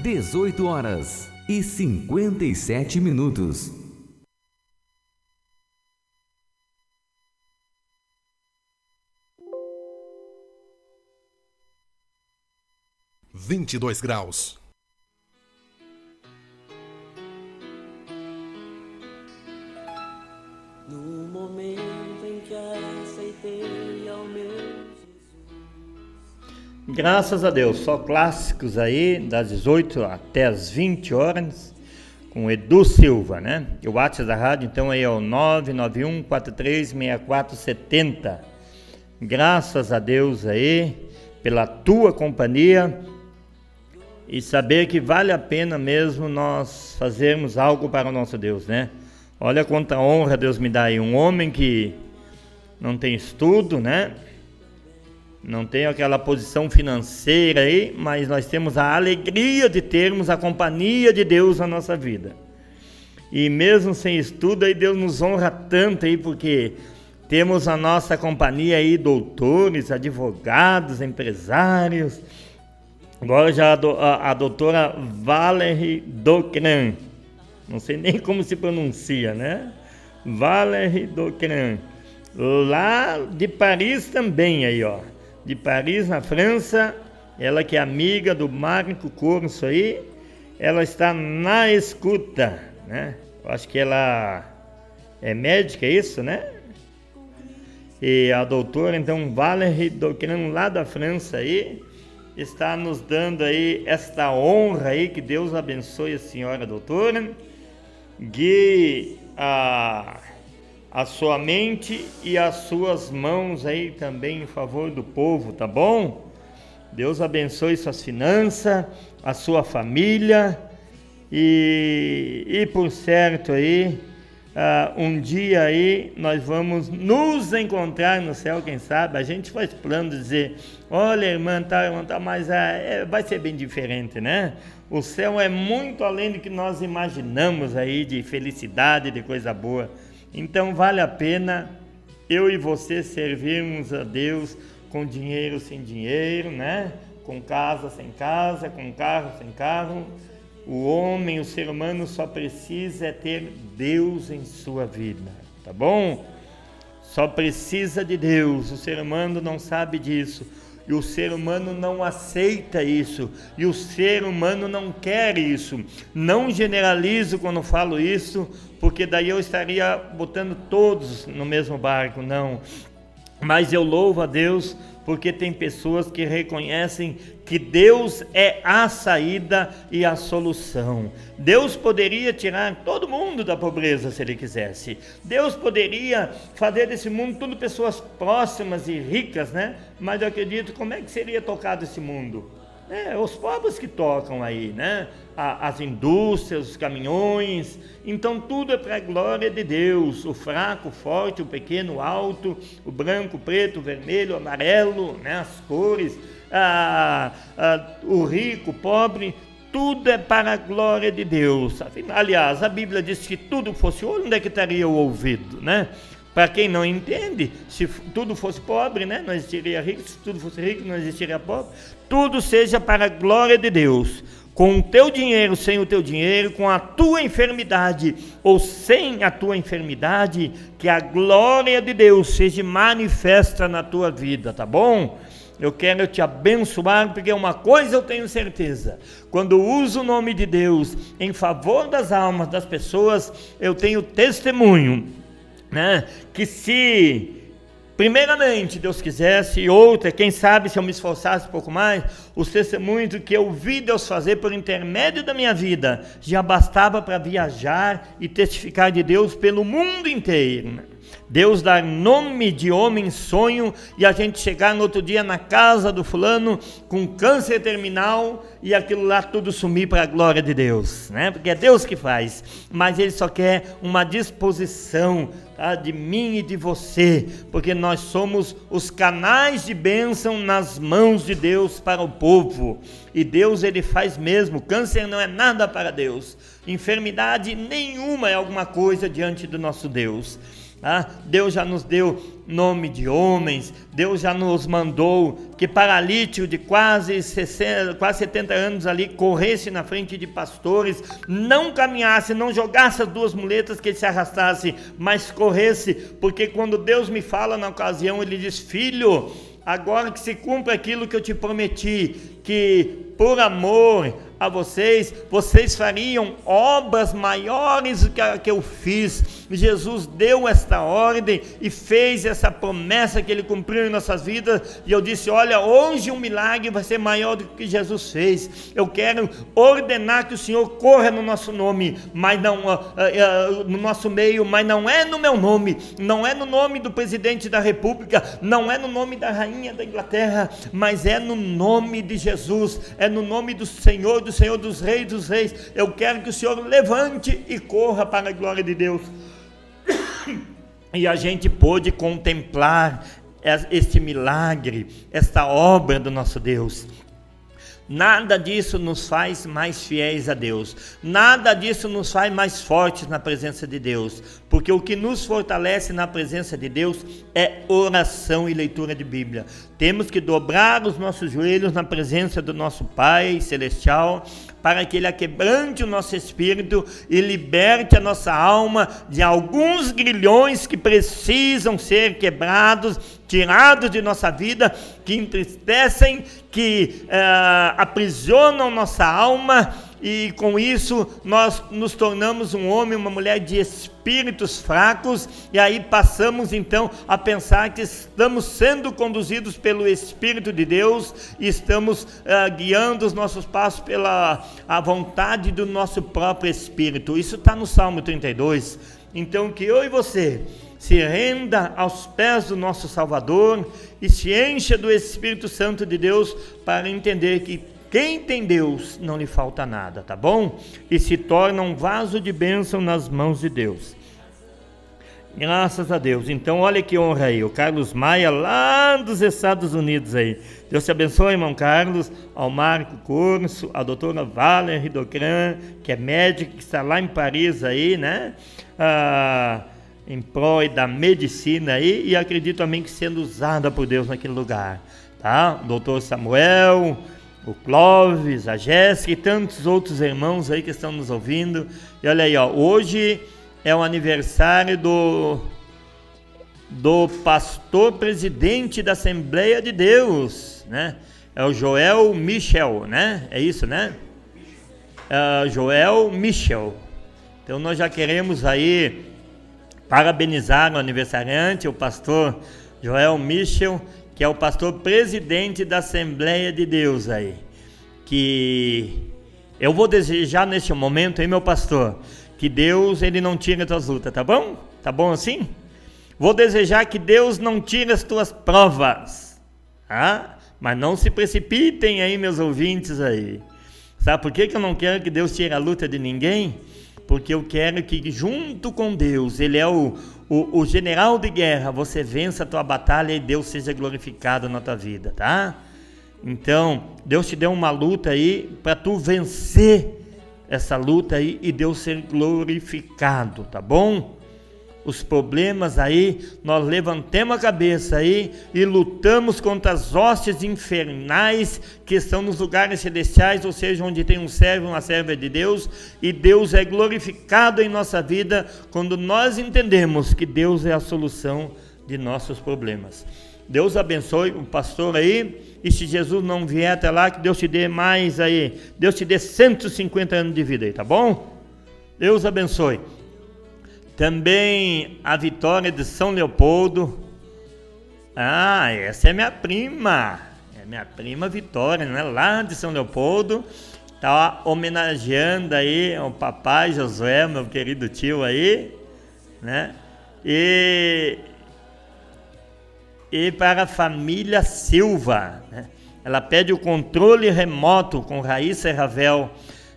18 horas e 57 minutos. Vinte e dois graus. No momento em que aceitei Graças a Deus, só clássicos aí, das 18 até as 20 horas, com Edu Silva, né? E o WhatsApp da rádio, então, aí é o 991 436470. Graças a Deus aí, pela tua companhia e saber que vale a pena mesmo nós fazermos algo para o nosso Deus, né? Olha quanta honra Deus me dá aí, um homem que não tem estudo, né? Não tem aquela posição financeira aí, mas nós temos a alegria de termos a companhia de Deus na nossa vida. E mesmo sem estudo, aí Deus nos honra tanto aí, porque temos a nossa companhia aí, doutores, advogados, empresários. Agora já a, do, a, a doutora Valerie Docran, não sei nem como se pronuncia, né? Valerie Docran, lá de Paris também aí, ó de Paris, na França. Ela que é amiga do Marco Corso aí, ela está na escuta, né? Eu acho que ela é médica, é isso, né? E a doutora, então, Valérie Docran, lá da França aí, está nos dando aí esta honra aí, que Deus abençoe a senhora doutora, guie a a sua mente e as suas mãos aí também em favor do povo, tá bom? Deus abençoe suas finanças, a sua família e, e por certo aí, uh, um dia aí nós vamos nos encontrar no céu, quem sabe? A gente faz plano de dizer, olha irmã, tá, irmã, tá, mas uh, é, vai ser bem diferente, né? O céu é muito além do que nós imaginamos aí de felicidade, de coisa boa. Então vale a pena eu e você servirmos a Deus com dinheiro sem dinheiro, né? Com casa sem casa, com carro sem carro. O homem, o ser humano só precisa é ter Deus em sua vida, tá bom? Só precisa de Deus. O ser humano não sabe disso. E o ser humano não aceita isso. E o ser humano não quer isso. Não generalizo quando falo isso, porque daí eu estaria botando todos no mesmo barco. Não. Mas eu louvo a Deus porque tem pessoas que reconhecem que Deus é a saída e a solução. Deus poderia tirar todo mundo da pobreza se ele quisesse. Deus poderia fazer desse mundo tudo pessoas próximas e ricas, né? Mas eu acredito como é que seria tocado esse mundo? É, os pobres que tocam aí, né? as indústrias, os caminhões, então tudo é para a glória de Deus. O fraco, o forte, o pequeno, o alto, o branco, o preto, o vermelho, o amarelo, né? as cores, o rico, o pobre, tudo é para a glória de Deus. Aliás, a Bíblia diz que tudo fosse ouro, onde é que estaria o ouvido, né? Para quem não entende, se tudo fosse pobre, né, não existiria rico, se tudo fosse rico, não existiria pobre. Tudo seja para a glória de Deus. Com o teu dinheiro, sem o teu dinheiro, com a tua enfermidade ou sem a tua enfermidade, que a glória de Deus seja manifesta na tua vida, tá bom? Eu quero te abençoar, porque uma coisa eu tenho certeza: quando uso o nome de Deus em favor das almas das pessoas, eu tenho testemunho né? Que se primeiramente Deus quisesse, e outra, quem sabe se eu me esforçasse um pouco mais, os testemunhos que eu vi Deus fazer por intermédio da minha vida já bastava para viajar e testificar de Deus pelo mundo inteiro. Né? Deus dar nome de homem sonho e a gente chegar no outro dia na casa do fulano com câncer terminal e aquilo lá tudo sumir para a glória de Deus, né? Porque é Deus que faz, mas Ele só quer uma disposição tá? de mim e de você, porque nós somos os canais de bênção nas mãos de Deus para o povo e Deus ele faz mesmo. Câncer não é nada para Deus, enfermidade nenhuma é alguma coisa diante do nosso Deus. Ah, Deus já nos deu nome de homens, Deus já nos mandou que paralítico de quase, 60, quase 70 anos ali corresse na frente de pastores, não caminhasse, não jogasse as duas muletas que ele se arrastasse, mas corresse, porque quando Deus me fala na ocasião, ele diz: Filho, agora que se cumpre aquilo que eu te prometi, que por amor a vocês, vocês fariam obras maiores do que que eu fiz. Jesus deu esta ordem e fez essa promessa que ele cumpriu em nossas vidas. E eu disse: Olha, hoje um milagre vai ser maior do que Jesus fez. Eu quero ordenar que o Senhor corra no nosso nome, mas não uh, uh, no nosso meio, mas não é no meu nome, não é no nome do presidente da República, não é no nome da rainha da Inglaterra, mas é no nome de Jesus, é no nome do Senhor do Senhor dos Reis dos Reis. Eu quero que o Senhor levante e corra para a glória de Deus. E a gente pôde contemplar este milagre, esta obra do nosso Deus. Nada disso nos faz mais fiéis a Deus. Nada disso nos faz mais fortes na presença de Deus. Porque o que nos fortalece na presença de Deus é oração e leitura de Bíblia. Temos que dobrar os nossos joelhos na presença do nosso Pai Celestial para que Ele aquebrante o nosso espírito e liberte a nossa alma de alguns grilhões que precisam ser quebrados, tirados de nossa vida, que entristecem, que uh, aprisionam nossa alma e com isso nós nos tornamos um homem, uma mulher de espíritos fracos, e aí passamos então a pensar que estamos sendo conduzidos pelo Espírito de Deus e estamos uh, guiando os nossos passos pela a vontade do nosso próprio Espírito. Isso está no Salmo 32. Então, que eu e você se renda aos pés do nosso Salvador e se encha do Espírito Santo de Deus para entender que quem tem Deus não lhe falta nada, tá bom? E se torna um vaso de bênção nas mãos de Deus. Graças a Deus. Então, olha que honra aí. O Carlos Maia, lá dos Estados Unidos aí. Deus te abençoe, irmão Carlos, ao Marco Curso, a doutora Valerie Docran, que é médica, que está lá em Paris aí, né? Ah, em prol da medicina aí e acredito também que sendo usada por Deus naquele lugar, tá? Doutor Samuel, o Clóvis, a Jéssica e tantos outros irmãos aí que estão nos ouvindo. E olha aí, ó, hoje é o aniversário do do pastor presidente da Assembleia de Deus, né? É o Joel Michel, né? É isso, né? É, Joel Michel. Então nós já queremos aí parabenizar o aniversariante, o pastor Joel Michel, que é o pastor presidente da Assembleia de Deus aí. Que eu vou desejar neste momento, hein, meu pastor, que Deus ele não tire as tuas lutas, tá bom? Tá bom assim? Vou desejar que Deus não tire as tuas provas, tá? Mas não se precipitem aí, meus ouvintes aí. Sabe por que, que eu não quero que Deus tire a luta de ninguém? Porque eu quero que, junto com Deus, Ele é o, o, o general de guerra, você vença a tua batalha e Deus seja glorificado na tua vida, tá? Então, Deus te deu uma luta aí para tu vencer essa luta aí e Deus ser glorificado, tá bom? Os problemas aí, nós levantemos a cabeça aí e lutamos contra as hostes infernais que estão nos lugares celestiais, ou seja, onde tem um servo, uma serva de Deus, e Deus é glorificado em nossa vida quando nós entendemos que Deus é a solução de nossos problemas. Deus abençoe o pastor aí, e se Jesus não vier até lá, que Deus te dê mais aí, Deus te dê 150 anos de vida aí, tá bom? Deus abençoe. Também a vitória de São Leopoldo. Ah, essa é minha prima. É minha prima Vitória, né? Lá de São Leopoldo. Tá homenageando aí o papai Josué, meu querido tio aí, né? E e para a família Silva, né? Ela pede o controle remoto com Raíssa Ravel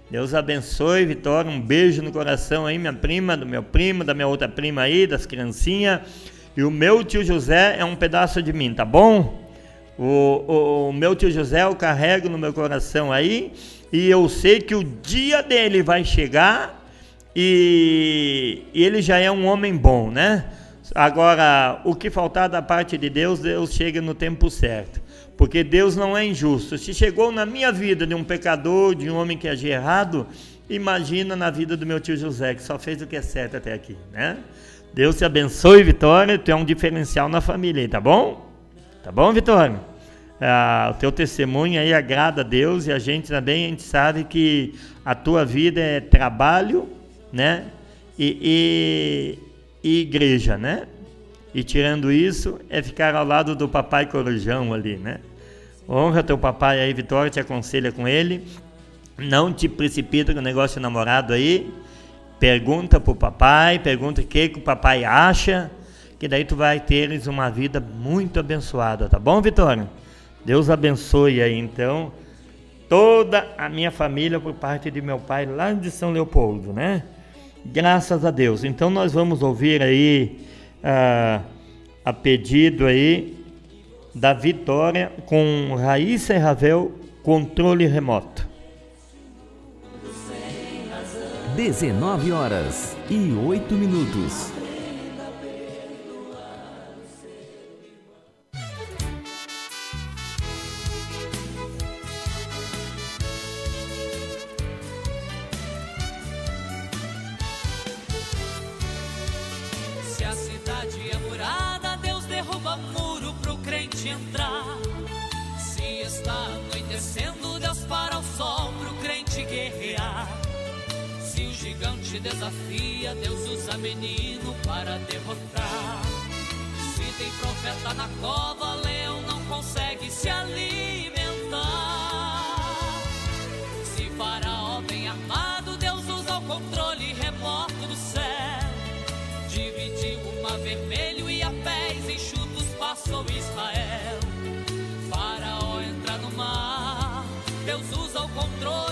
Deus abençoe, Vitória. Um beijo no coração aí, minha prima, do meu primo, da minha outra prima aí, das criancinhas. E o meu tio José é um pedaço de mim, tá bom? O, o, o, meu tio José eu carrego no meu coração aí. E eu sei que o dia dele vai chegar e, e ele já é um homem bom, né? Agora, o que faltar da parte de Deus, Deus chega no tempo certo porque Deus não é injusto. Se chegou na minha vida de um pecador, de um homem que agia errado, imagina na vida do meu tio José, que só fez o que é certo até aqui, né? Deus te abençoe, Vitória, tu é um diferencial na família, tá bom? Tá bom, Vitória? Ah, o teu testemunho aí agrada a Deus e a gente também, a gente sabe que a tua vida é trabalho, né? E, e, e igreja, né? E tirando isso, é ficar ao lado do papai corujão ali, né? Honra teu papai aí, Vitória, te aconselha com ele. Não te precipita com o negócio de namorado aí. Pergunta pro papai, pergunta o que, que o papai acha, que daí tu vai teres uma vida muito abençoada, tá bom, Vitória? Deus abençoe aí então toda a minha família por parte de meu pai lá de São Leopoldo, né? Graças a Deus. Então nós vamos ouvir aí a, a pedido aí da vitória com Raíssa Ravel, controle remoto. 19 horas e 8 minutos. Desafia, Deus usa menino para derrotar. Se tem profeta na cova, leão não consegue se alimentar. Se faraó vem armado, Deus usa o controle remoto do céu. Dividiu o mar vermelho e a pés enxutos passou Israel. Faraó entra no mar, Deus usa o controle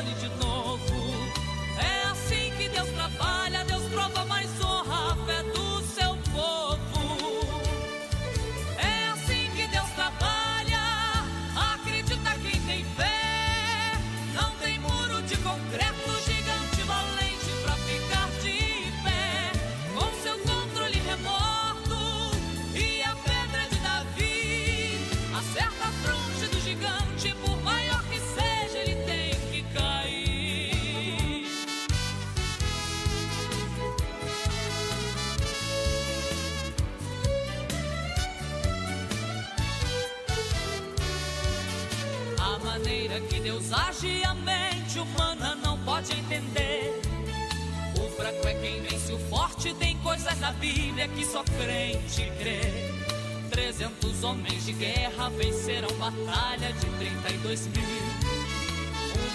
age, a mente humana não pode entender. O fraco é quem vence o forte, tem coisas na Bíblia que só crente crê. 300 homens de guerra venceram batalha de 32 mil.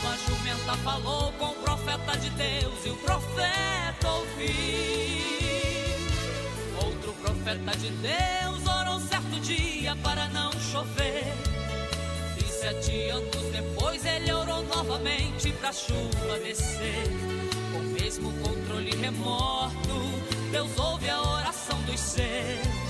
Uma jumenta falou com o profeta de Deus e o profeta ouviu. Outro profeta de Deus orou certo dia para não sete anos depois ele orou novamente pra chuva descer. Com o mesmo controle remoto, Deus ouve a oração dos seus.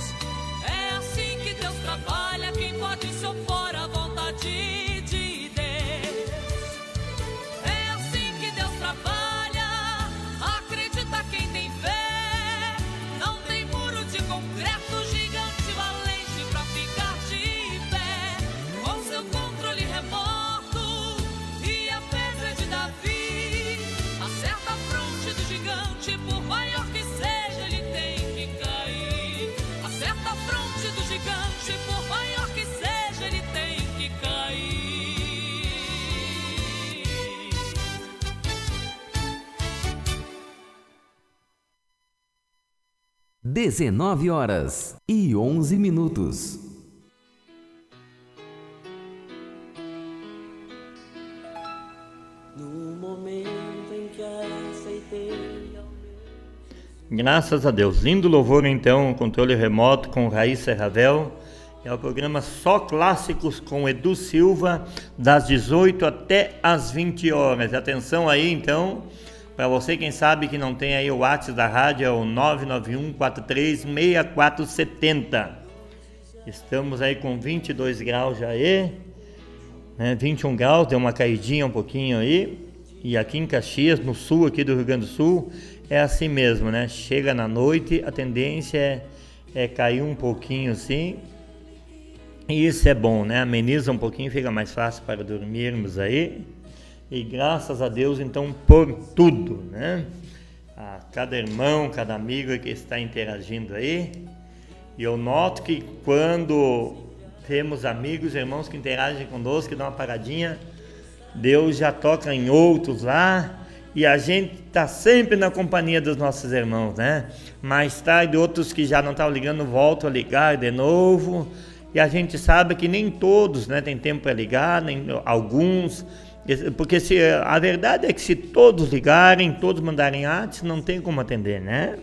19 horas e 11 minutos. Graças a Deus. Lindo louvor então, controle remoto com Raíssa Ravel. É o programa Só Clássicos com Edu Silva, das 18 até as 20 horas. Atenção aí então, para você quem sabe que não tem aí o WhatsApp da rádio, é o 991 436470. Estamos aí com 22 graus já aí, né? 21 graus, deu uma caidinha um pouquinho aí. E aqui em Caxias, no sul aqui do Rio Grande do Sul, é assim mesmo, né? Chega na noite, a tendência é, é cair um pouquinho assim. E isso é bom, né? Ameniza um pouquinho, fica mais fácil para dormirmos aí. E graças a Deus, então, por tudo, né? A cada irmão, cada amigo que está interagindo aí. E eu noto que quando temos amigos, irmãos que interagem conosco, que dão uma paradinha, Deus já toca em outros lá e a gente está sempre na companhia dos nossos irmãos, né? Mais tarde, outros que já não estavam ligando voltam a ligar de novo. E a gente sabe que nem todos né, têm tempo para ligar, nem alguns. Porque se, a verdade é que se todos ligarem, todos mandarem artes, não tem como atender, né?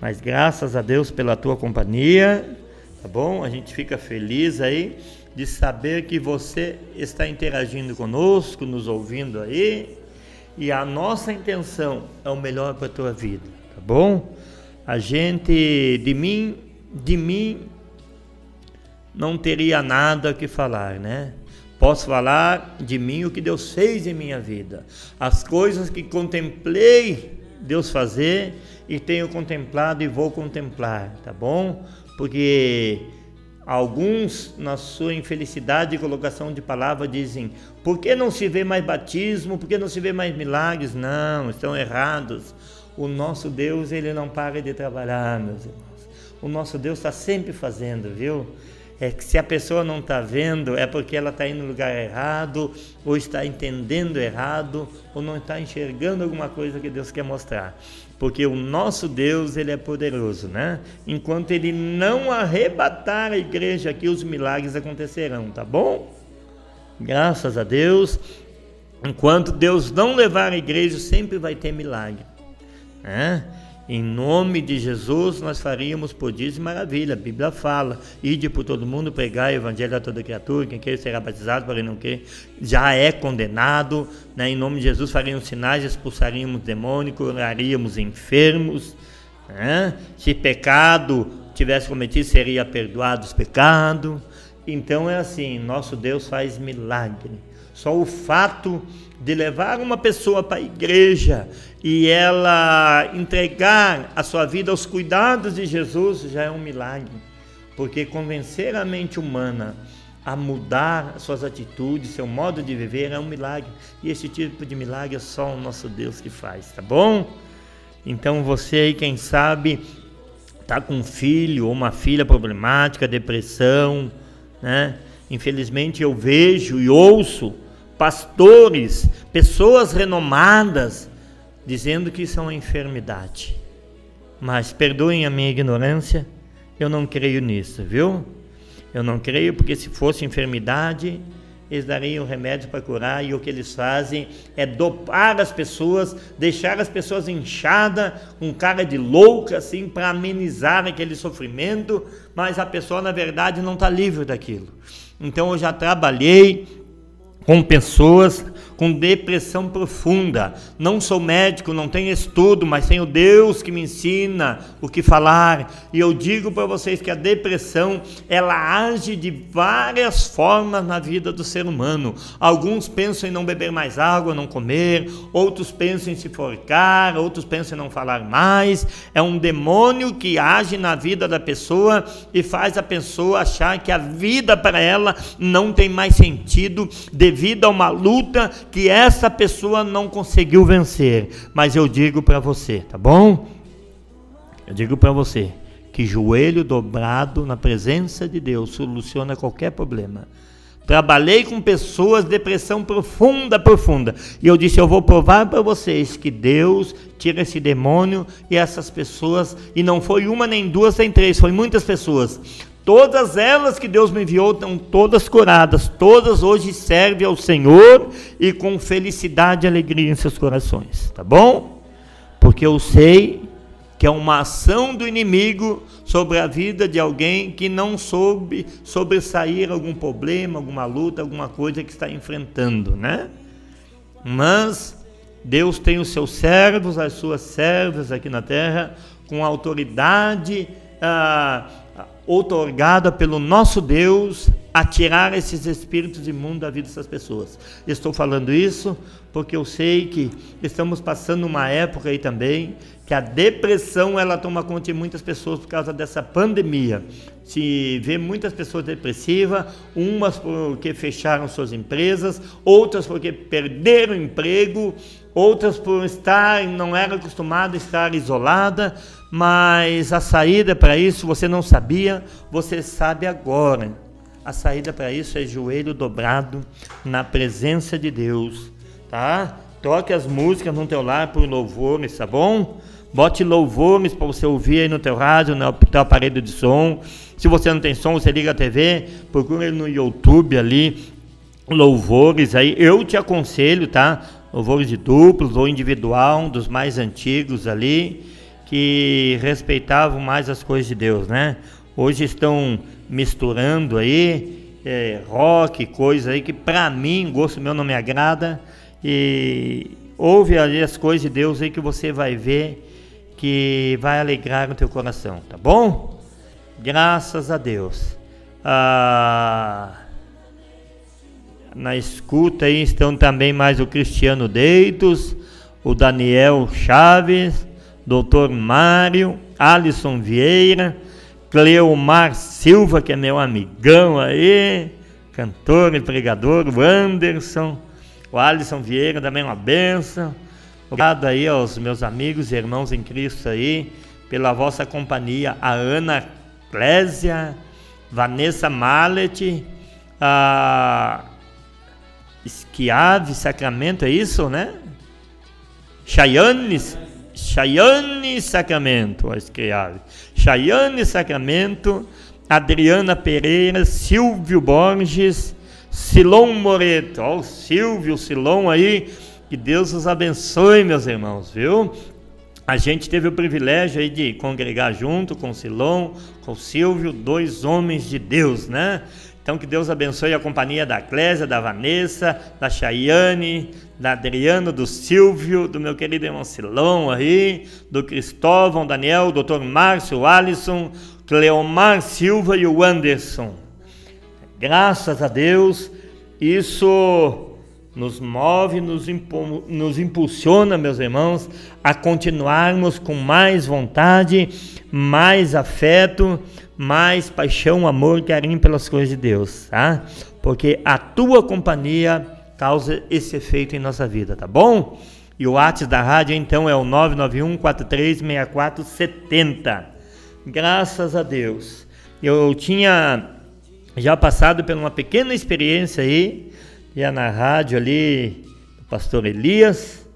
Mas graças a Deus pela tua companhia, tá bom? A gente fica feliz aí de saber que você está interagindo conosco, nos ouvindo aí. E a nossa intenção é o melhor para a tua vida, tá bom? A gente, de mim, de mim, não teria nada que falar, né? Posso falar de mim o que Deus fez em minha vida, as coisas que contemplei Deus fazer e tenho contemplado e vou contemplar, tá bom? Porque alguns, na sua infelicidade e colocação de palavra, dizem: por que não se vê mais batismo? Por que não se vê mais milagres? Não, estão errados. O nosso Deus, ele não para de trabalhar, meus irmãos. O nosso Deus está sempre fazendo, viu? É que se a pessoa não está vendo, é porque ela está indo no lugar errado, ou está entendendo errado, ou não está enxergando alguma coisa que Deus quer mostrar. Porque o nosso Deus, ele é poderoso, né? Enquanto ele não arrebatar a igreja aqui, os milagres acontecerão, tá bom? Graças a Deus. Enquanto Deus não levar a igreja, sempre vai ter milagre. Né? Em nome de Jesus, nós faríamos prodígio e maravilha. A Bíblia fala: ide por todo mundo, pregar o evangelho a toda criatura. Quem quer será batizado, para quem não quer, já é condenado. Né? Em nome de Jesus, faríamos sinais, expulsaríamos demônios, curaríamos enfermos. Né? Se pecado tivesse cometido, seria perdoado os pecados. Então é assim: nosso Deus faz milagre. Só o fato de levar uma pessoa para a igreja e ela entregar a sua vida aos cuidados de Jesus já é um milagre. Porque convencer a mente humana a mudar suas atitudes, seu modo de viver é um milagre. E esse tipo de milagre é só o nosso Deus que faz, tá bom? Então você aí, quem sabe, tá com um filho ou uma filha problemática, depressão, né? Infelizmente eu vejo e ouço pastores, pessoas renomadas, dizendo que isso é uma enfermidade. Mas perdoem a minha ignorância, eu não creio nisso, viu? Eu não creio porque se fosse enfermidade, eles dariam remédio para curar e o que eles fazem é dopar as pessoas, deixar as pessoas inchadas, com cara de louca, assim, para amenizar aquele sofrimento, mas a pessoa, na verdade, não está livre daquilo. Então, eu já trabalhei com pessoas com depressão profunda. Não sou médico, não tenho estudo, mas tenho Deus que me ensina o que falar. E eu digo para vocês que a depressão, ela age de várias formas na vida do ser humano. Alguns pensam em não beber mais água, não comer, outros pensam em se forcar, outros pensam em não falar mais. É um demônio que age na vida da pessoa e faz a pessoa achar que a vida para ela não tem mais sentido devido a uma luta que essa pessoa não conseguiu vencer. Mas eu digo para você, tá bom? Eu digo para você que joelho dobrado na presença de Deus soluciona qualquer problema. Trabalhei com pessoas depressão profunda, profunda. E eu disse: eu vou provar para vocês que Deus tira esse demônio e essas pessoas, e não foi uma, nem duas, nem três, foi muitas pessoas. Todas elas que Deus me enviou estão todas curadas, todas hoje servem ao Senhor e com felicidade e alegria em seus corações, tá bom? Porque eu sei que é uma ação do inimigo sobre a vida de alguém que não soube sobressair algum problema, alguma luta, alguma coisa que está enfrentando, né? Mas Deus tem os seus servos, as suas servas aqui na terra, com autoridade. Ah, outorgada pelo nosso Deus a tirar esses espíritos imundos da vida dessas pessoas. Estou falando isso porque eu sei que estamos passando uma época aí também que a depressão ela toma conta de muitas pessoas por causa dessa pandemia. Se vê muitas pessoas depressivas, umas porque fecharam suas empresas, outras porque perderam emprego, outras por estar não era acostumada a estar isolada, mas a saída para isso você não sabia, você sabe agora. A saída para isso é joelho dobrado na presença de Deus, tá? Toque as músicas no teu lar por louvores, tá bom? Bote louvores para você ouvir aí no teu rádio, no teu aparelho de som. Se você não tem som, você liga a TV, procura no YouTube ali, louvores aí. Eu te aconselho, tá? Louvores de duplos ou individual, um dos mais antigos ali que respeitavam mais as coisas de Deus, né? Hoje estão misturando aí é, rock, coisa aí que para mim, gosto meu não me agrada e ouve ali as coisas de Deus aí que você vai ver que vai alegrar o teu coração, tá bom? Graças a Deus. Ah, na escuta aí estão também mais o Cristiano Deitos, o Daniel Chaves, doutor Mário, Alisson Vieira, Cleomar Silva, que é meu amigão aí, cantor e pregador, o Anderson, o Alisson Vieira também uma benção. Obrigado aí aos meus amigos e irmãos em Cristo aí, pela vossa companhia, a Ana Clésia, Vanessa Mallet, a Esquiave Sacramento, é isso, né? Chayanes Chayane Sacramento, a escreve. Chayane Sacramento, Adriana Pereira, Silvio Borges, Silon Moreto. Ó, o Silvio, Silon aí. Que Deus os abençoe, meus irmãos, viu? A gente teve o privilégio aí de congregar junto com o Silon, com o Silvio, dois homens de Deus, né? Então que Deus abençoe a companhia da Clésia, da Vanessa, da Chayane, da Adriana, do Silvio, do meu querido irmão Silão aí, do Cristóvão, Daniel, do Dr. Márcio, Alisson, Cleomar Silva e o Anderson. Graças a Deus, isso nos move, nos, nos impulsiona, meus irmãos, a continuarmos com mais vontade, mais afeto, mais paixão, amor e carinho pelas coisas de Deus, tá? Porque a tua companhia causa esse efeito em nossa vida, tá bom? E o WhatsApp da rádio então é o 991 436470. Graças a Deus. Eu tinha já passado por uma pequena experiência aí, já na rádio ali, do pastor Elias.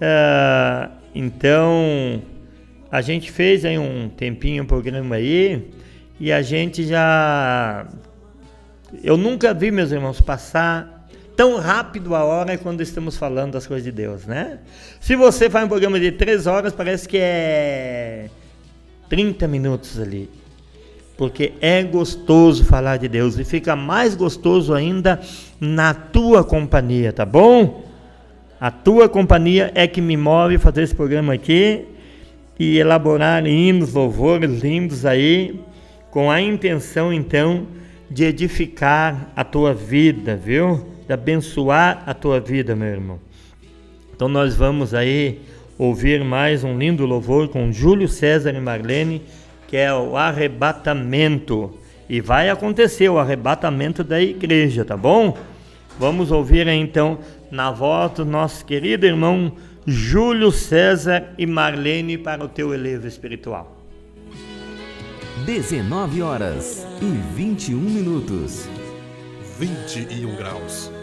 Ah, então, a gente fez aí um tempinho um programa aí e a gente já. Eu nunca vi, meus irmãos, passar tão rápido a hora quando estamos falando das coisas de Deus, né? Se você faz um programa de três horas, parece que é 30 minutos ali. Porque é gostoso falar de Deus e fica mais gostoso ainda na tua companhia, tá bom? A tua companhia é que me move fazer esse programa aqui e elaborar hinos, louvores lindos aí, com a intenção então de edificar a tua vida, viu? De abençoar a tua vida, meu irmão. Então nós vamos aí ouvir mais um lindo louvor com Júlio César e Marlene, que é o arrebatamento. E vai acontecer o arrebatamento da igreja, tá bom? Vamos ouvir então na voz do nosso querido irmão Júlio César e Marlene para o teu elevo espiritual. 19 horas e 21 minutos. 21 graus.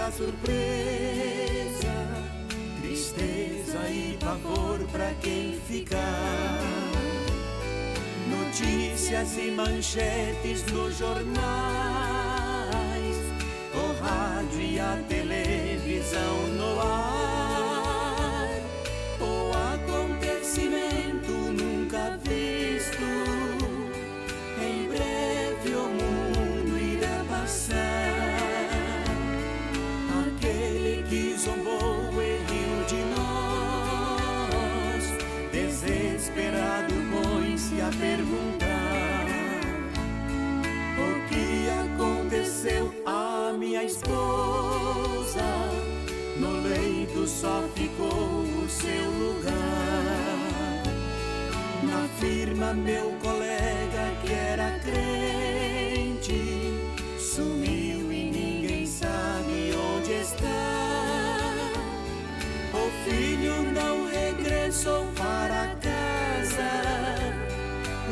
Quanta surpresa, tristeza e pavor pra quem ficar. Notícias e manchetes nos jornais, o rádio e a televisão Na firma, meu colega que era crente sumiu e ninguém sabe onde está. O filho não regressou para casa,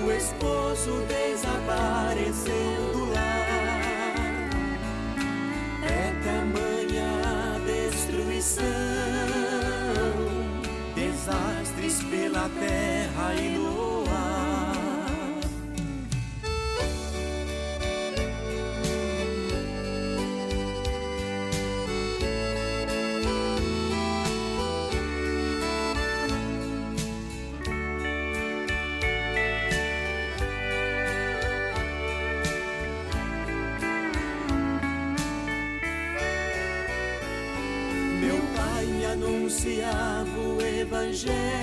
o esposo desapareceu do lar. É tamanha a destruição, desastres pela terra e no evangelho.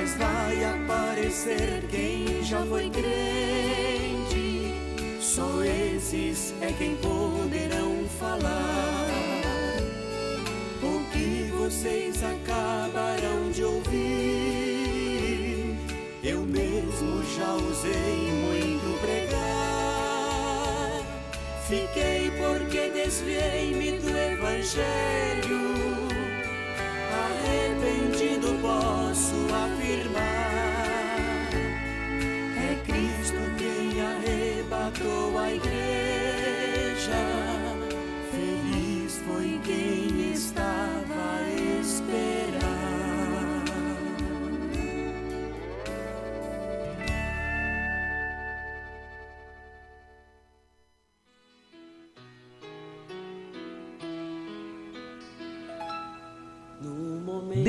Mas vai aparecer quem já foi crente. Só esses é quem poderão falar. O que vocês acabarão de ouvir, eu mesmo já usei muito pregar. Fiquei porque desviei-me do Evangelho. Arrependido posso afirmar.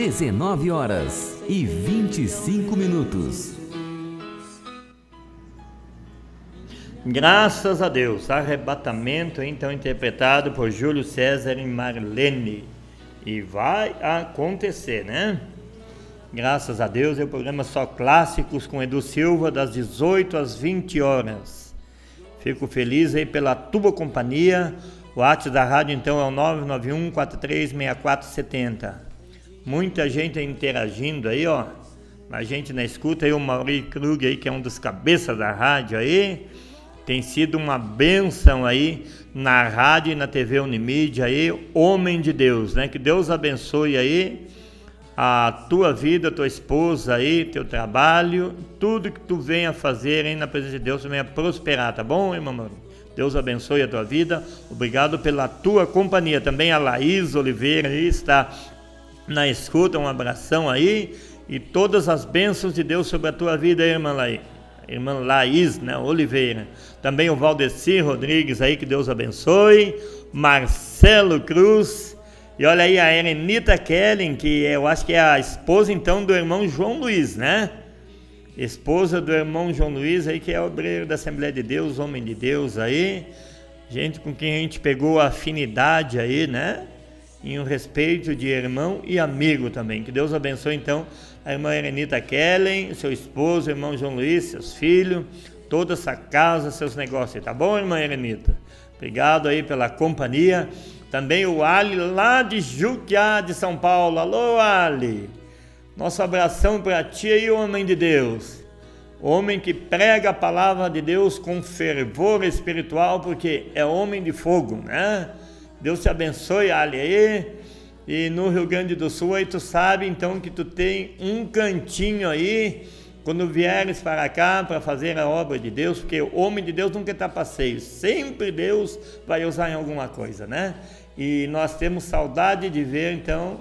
19 horas e 25 minutos. Graças a Deus, arrebatamento então interpretado por Júlio César e Marlene. E vai acontecer, né? Graças a Deus, é o programa Só Clássicos com Edu Silva, das 18 às 20 horas. Fico feliz aí pela tua companhia. O WhatsApp da rádio então é o 991 436470. Muita gente interagindo aí, ó. A gente na escuta aí, o Mauri Krug aí, que é um dos cabeças da rádio aí tem sido uma bênção aí na rádio e na TV Unimídia aí, homem de Deus, né? Que Deus abençoe aí a tua vida, tua esposa aí, teu trabalho, tudo que tu venha fazer aí na presença de Deus venha prosperar, tá bom, irmão? Deus abençoe a tua vida. Obrigado pela tua companhia. Também a Laís Oliveira aí está na escuta, um abração aí e todas as bênçãos de Deus sobre a tua vida, irmã Laís irmã Laís né, Oliveira. Também o Valdeci Rodrigues aí, que Deus abençoe. Marcelo Cruz. E olha aí a Erenita Kellen, que eu acho que é a esposa então do irmão João Luiz, né? Esposa do irmão João Luiz aí, que é obreiro da Assembleia de Deus, homem de Deus aí. Gente com quem a gente pegou afinidade aí, né? Em um respeito de irmão e amigo também. Que Deus abençoe então a irmã Erenita Kellen, seu esposo, irmão João Luiz, seus filhos, toda essa casa, seus negócios. Tá bom, irmã Erenita? Obrigado aí pela companhia. Também o Ali lá de Juquiá, de São Paulo. Alô, Ali. Nosso abração para ti aí, homem de Deus. Homem que prega a palavra de Deus com fervor espiritual, porque é homem de fogo, né? Deus te abençoe, Ali aí. E no Rio Grande do Sul, aí tu sabe então que tu tem um cantinho aí, quando vieres para cá para fazer a obra de Deus, porque o homem de Deus nunca está passeio, sempre Deus vai usar em alguma coisa, né? E nós temos saudade de ver então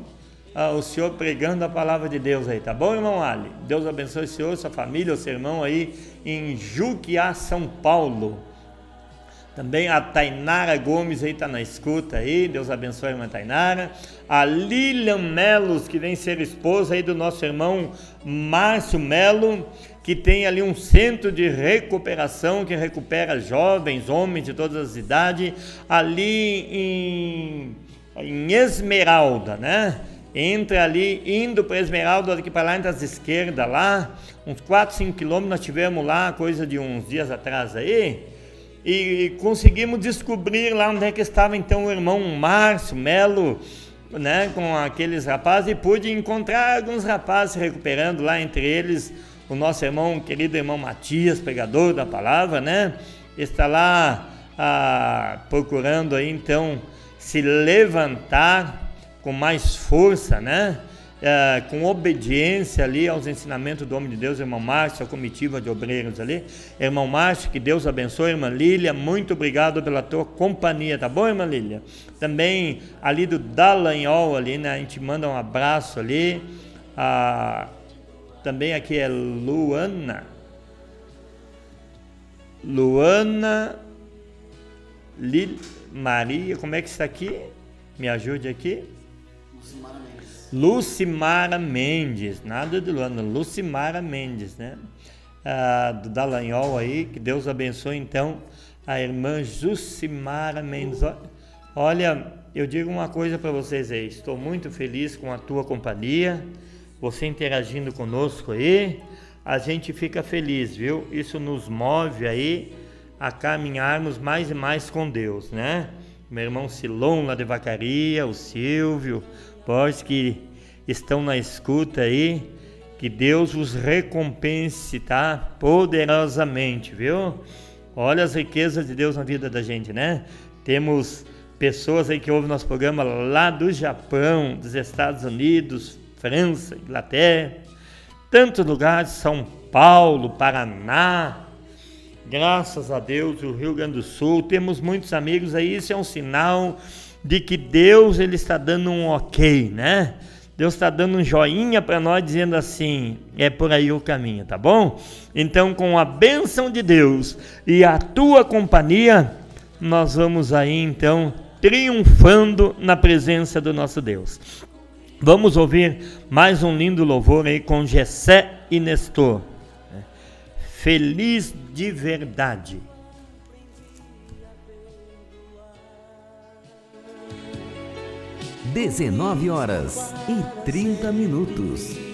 o senhor pregando a palavra de Deus aí, tá bom, irmão Ali? Deus abençoe o senhor, sua família, o seu irmão aí em Juquiá, São Paulo. Também a Tainara Gomes aí está na escuta aí, Deus abençoe a irmã Tainara. A Lilian Melos, que vem ser esposa aí do nosso irmão Márcio Melo, que tem ali um centro de recuperação que recupera jovens, homens de todas as idades, ali em, em Esmeralda, né? Entra ali, indo para Esmeralda, daqui para lá, entre as esquerdas lá, uns 4, 5 quilômetros, nós tivemos lá, coisa de uns dias atrás aí, e conseguimos descobrir lá onde é que estava então o irmão Márcio Melo, né, com aqueles rapazes, e pude encontrar alguns rapazes se recuperando lá, entre eles. O nosso irmão, querido irmão Matias, pregador da palavra, né, está lá ah, procurando aí então se levantar com mais força, né, é, com obediência ali aos ensinamentos do homem de Deus, irmão Márcio, a comitiva de obreiros ali. Irmão Márcio, que Deus abençoe, irmã Lília, muito obrigado pela tua companhia, tá bom, irmã Lília? Também ali do Dallagnol ali, né, a gente manda um abraço ali. Ah, também aqui é Luana. Luana Lil Maria, como é que está aqui? Me ajude aqui. Lucimara Mendes, nada de Luana, Lucimara Mendes, né? Ah, do Dallagnol aí, que Deus abençoe então a irmã Jucimara Mendes. Olha, eu digo uma coisa para vocês aí, estou muito feliz com a tua companhia, você interagindo conosco aí, a gente fica feliz, viu? Isso nos move aí a caminharmos mais e mais com Deus, né? Meu irmão Silon lá de Vacaria, o Silvio, Pós que estão na escuta aí, que Deus os recompense, tá? Poderosamente, viu? Olha as riquezas de Deus na vida da gente, né? Temos pessoas aí que ouvem nosso programa lá do Japão, dos Estados Unidos, França, Inglaterra, tantos lugares, São Paulo, Paraná, graças a Deus, o Rio Grande do Sul, temos muitos amigos aí, isso é um sinal de que Deus ele está dando um ok, né? Deus está dando um joinha para nós, dizendo assim: é por aí o caminho, tá bom? Então, com a bênção de Deus e a tua companhia, nós vamos aí então triunfando na presença do nosso Deus. Vamos ouvir mais um lindo louvor aí com Gessé e Nestor. Feliz de verdade. Dezenove horas e trinta minutos.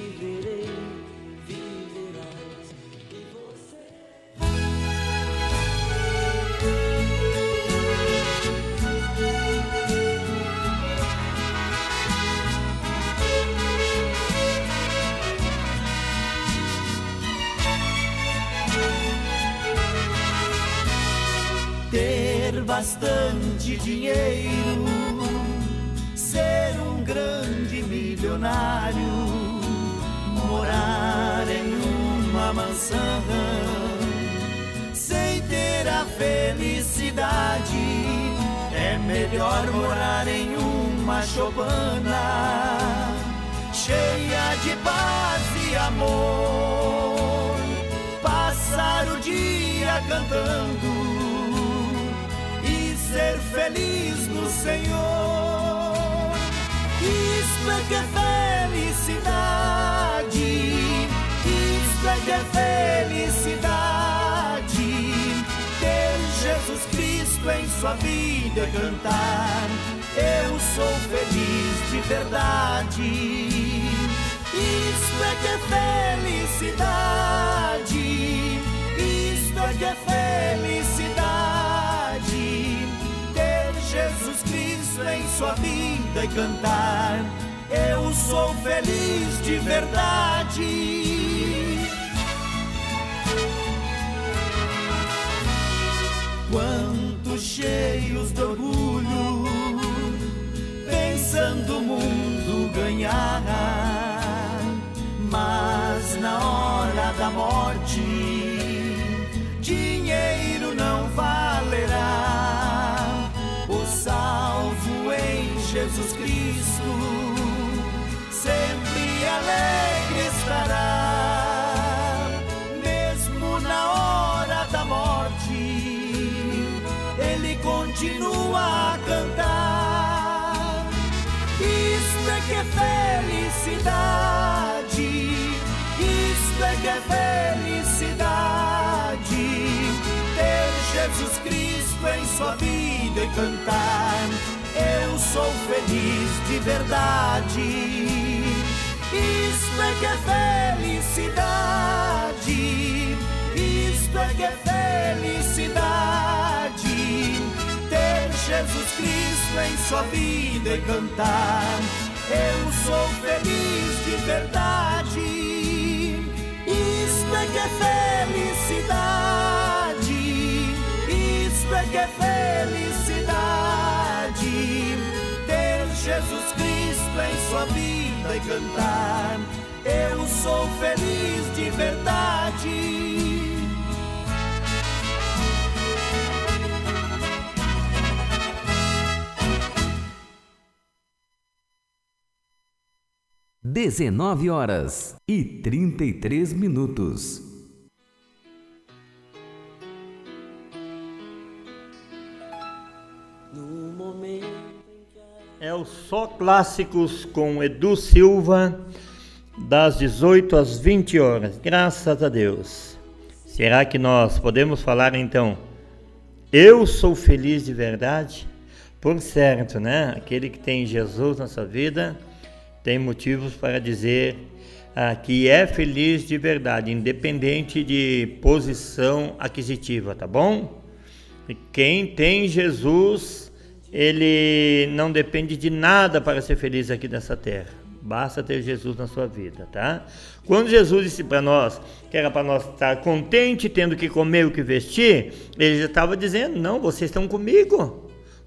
ter bastante dinheiro, um grande milionário, morar em uma mansão, sem ter a felicidade. É melhor morar em uma chopana, cheia de paz e amor, passar o dia cantando e ser feliz no Senhor. Isto é felicidade, isto é felicidade. Ter Jesus Cristo em sua vida cantar, eu sou feliz de verdade. Isto é felicidade, é felicidade. Cristo em sua vida e cantar, eu sou feliz de verdade. Quantos cheios de orgulho, pensando o mundo ganhar, mas na hora da morte, felicidade, isto é que é felicidade. Ter Jesus Cristo em sua vida e cantar. Eu sou feliz de verdade. Isto é que é felicidade, isto é que é felicidade. Ter Jesus Cristo em sua vida e cantar. Eu sou feliz de verdade. Isto é que é felicidade, isto é que é felicidade. Ter Jesus Cristo em sua vida e cantar. Eu sou feliz de verdade. Dezenove horas e trinta e três minutos. No momento É o Só Clássicos com Edu Silva, das 18 às 20 horas. Graças a Deus. Será que nós podemos falar então? Eu sou feliz de verdade? Por certo, né? Aquele que tem Jesus na sua vida tem motivos para dizer ah, que é feliz de verdade, independente de posição aquisitiva, tá bom? E quem tem Jesus, ele não depende de nada para ser feliz aqui nessa terra. Basta ter Jesus na sua vida, tá? Quando Jesus disse para nós que era para nós estar contente tendo que comer o que vestir, ele já estava dizendo: não, vocês estão comigo.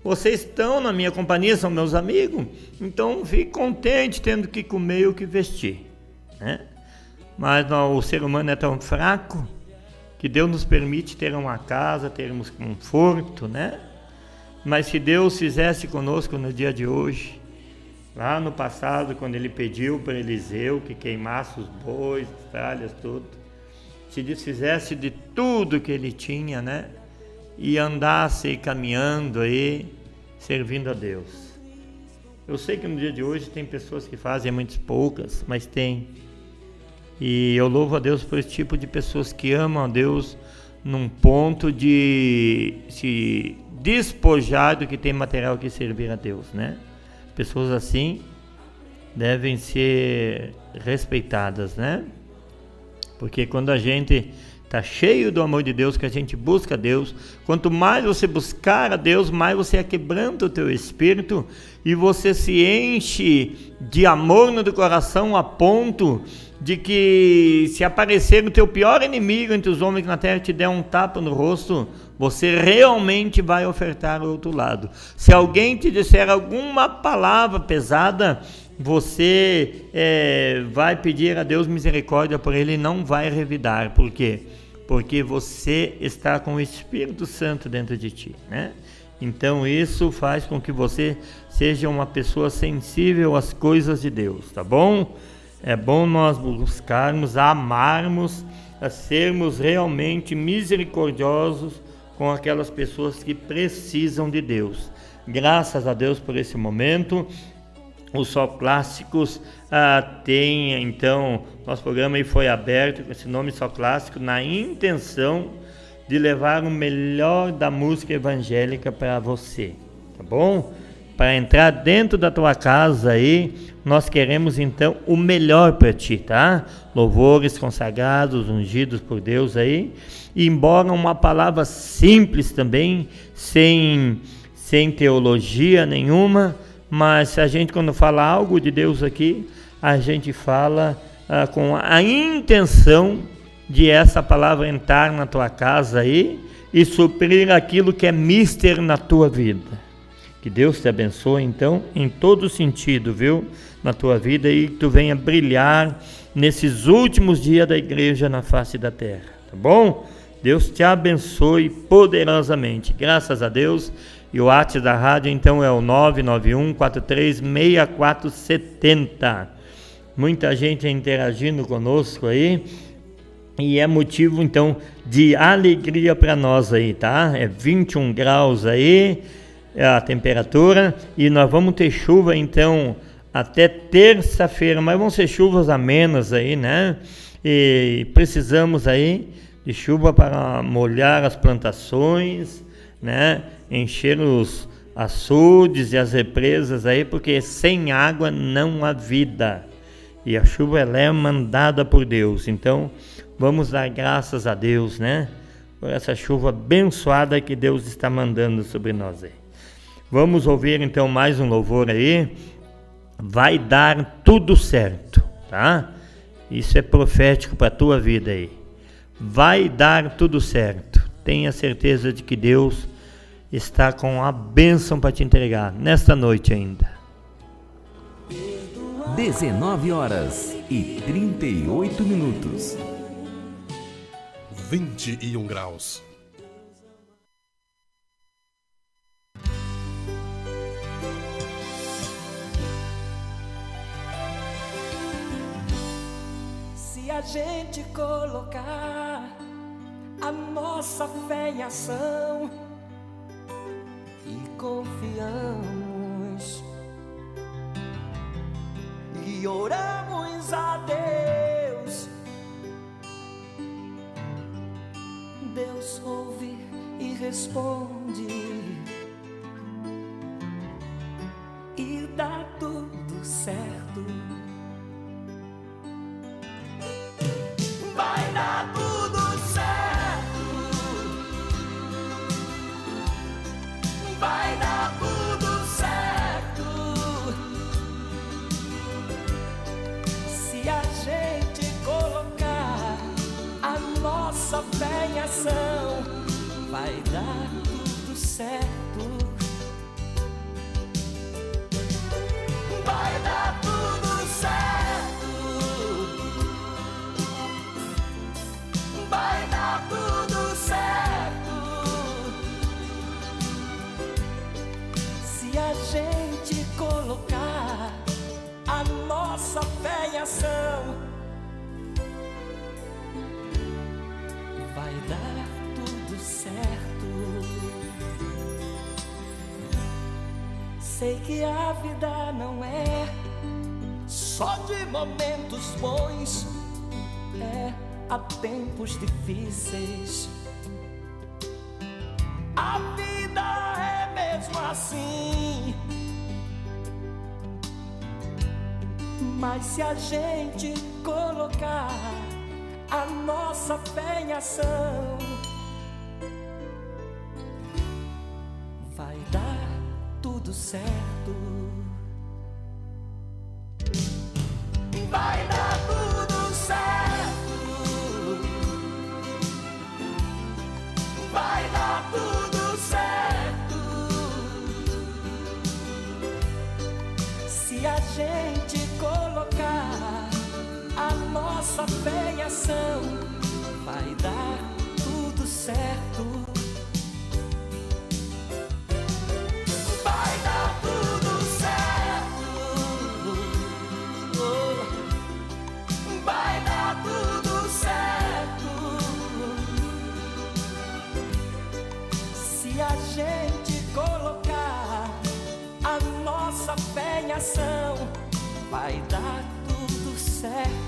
Vocês estão na minha companhia, são meus amigos. Então fique contente tendo que comer o que vestir. Né? Mas não, o ser humano é tão fraco que Deus nos permite ter uma casa, termos conforto, né? Mas se Deus fizesse conosco no dia de hoje, lá no passado, quando ele pediu para Eliseu que queimasse os bois, as tralhas, tudo, se desfizesse de tudo que ele tinha, né? E andasse caminhando aí, servindo a Deus. Eu sei que no dia de hoje tem pessoas que fazem muitas poucas, mas tem. E eu louvo a Deus por esse tipo de pessoas que amam a Deus num ponto de se despojar do que tem material que servir a Deus, né? Pessoas assim devem ser respeitadas, né? Porque quando a gente está cheio do amor de Deus, que a gente busca Deus, quanto mais você buscar a Deus, mais você quebrando o teu espírito e você se enche de amor no teu coração a ponto de que se aparecer o teu pior inimigo entre os homens na terra te der um tapa no rosto, você realmente vai ofertar o outro lado. Se alguém te disser alguma palavra pesada, você é, vai pedir a Deus misericórdia por ele e não vai revidar. Por quê? Porque você está com o Espírito Santo dentro de ti, né? Então isso faz com que você seja uma pessoa sensível às coisas de Deus, tá bom? É bom nós buscarmos, amarmos, a sermos realmente misericordiosos com aquelas pessoas que precisam de Deus. Graças a Deus por esse momento o Só Clássicos ah, tem, então, nosso programa foi aberto com esse nome Só Clássico na intenção de levar o melhor da música evangélica para você, tá bom? Para entrar dentro da tua casa aí, nós queremos então o melhor para ti, tá? Louvores consagrados, ungidos por Deus aí, e embora uma palavra simples também, sem, sem teologia nenhuma, mas a gente quando fala algo de Deus aqui, a gente fala ah, com a intenção de essa palavra entrar na tua casa aí e suprir aquilo que é mister na tua vida. Que Deus te abençoe então em todo sentido, viu? Na tua vida e que tu venha brilhar nesses últimos dias da igreja na face da terra, tá bom? Deus te abençoe poderosamente. Graças a Deus. E o WhatsApp da rádio então é o 991 436470. Muita gente interagindo conosco aí. E é motivo então de alegria para nós aí, tá? É 21 graus aí é a temperatura e nós vamos ter chuva então até terça-feira, mas vão ser chuvas amenas aí, né? E precisamos aí de chuva para molhar as plantações, né? encher os açudes e as represas aí, porque sem água não há vida. E a chuva ela é mandada por Deus. Então, vamos dar graças a Deus, né? Por essa chuva abençoada que Deus está mandando sobre nós aí. Vamos ouvir então mais um louvor aí. Vai dar tudo certo, tá? Isso é profético para a tua vida aí. Vai dar tudo certo. Tenha certeza de que Deus está com a bênção para te entregar nesta noite ainda. 19 horas e 38 minutos. 21 graus. Se a gente colocar a nossa fé em ação e confiamos e oramos a Deus. Deus ouve e responde e dá tudo certo. Fé em ação, vai dar tudo certo. Vai dar tudo certo. Vai dar tudo certo. Se a gente colocar a nossa fé em ação, dar tudo certo. Sei que a vida não é só de momentos bons, é há tempos difíceis. A vida é mesmo assim. Mas se a gente colocar a nossa fé em ação, vai dar tudo certo. Vai dar tudo certo. Vai dar tudo certo. Se a gente nossa fé em ação, vai dar tudo certo. Vai dar tudo certo. Vai dar tudo certo. Se a gente colocar a nossa fé em ação, vai dar tudo certo.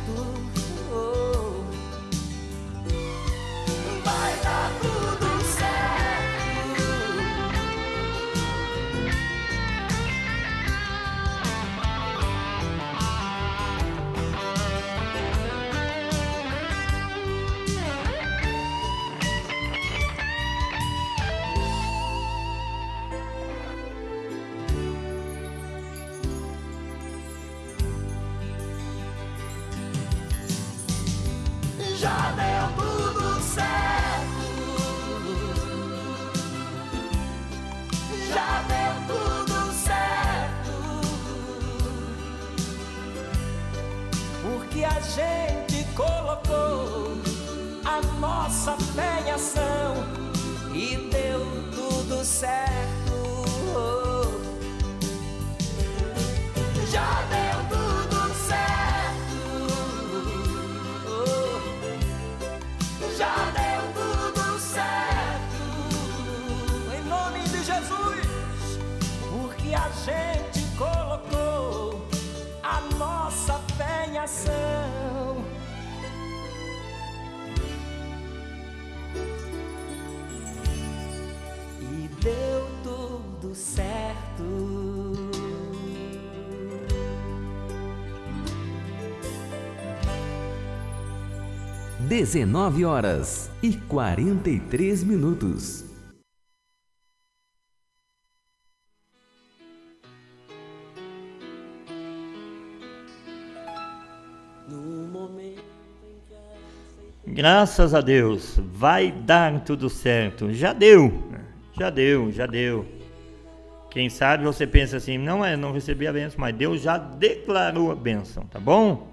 19 horas e 43 minutos. Graças a Deus, vai dar tudo certo. Já deu, já deu, já deu. Quem sabe você pensa assim, não é, não recebi a bênção, mas Deus já declarou a bênção, tá bom?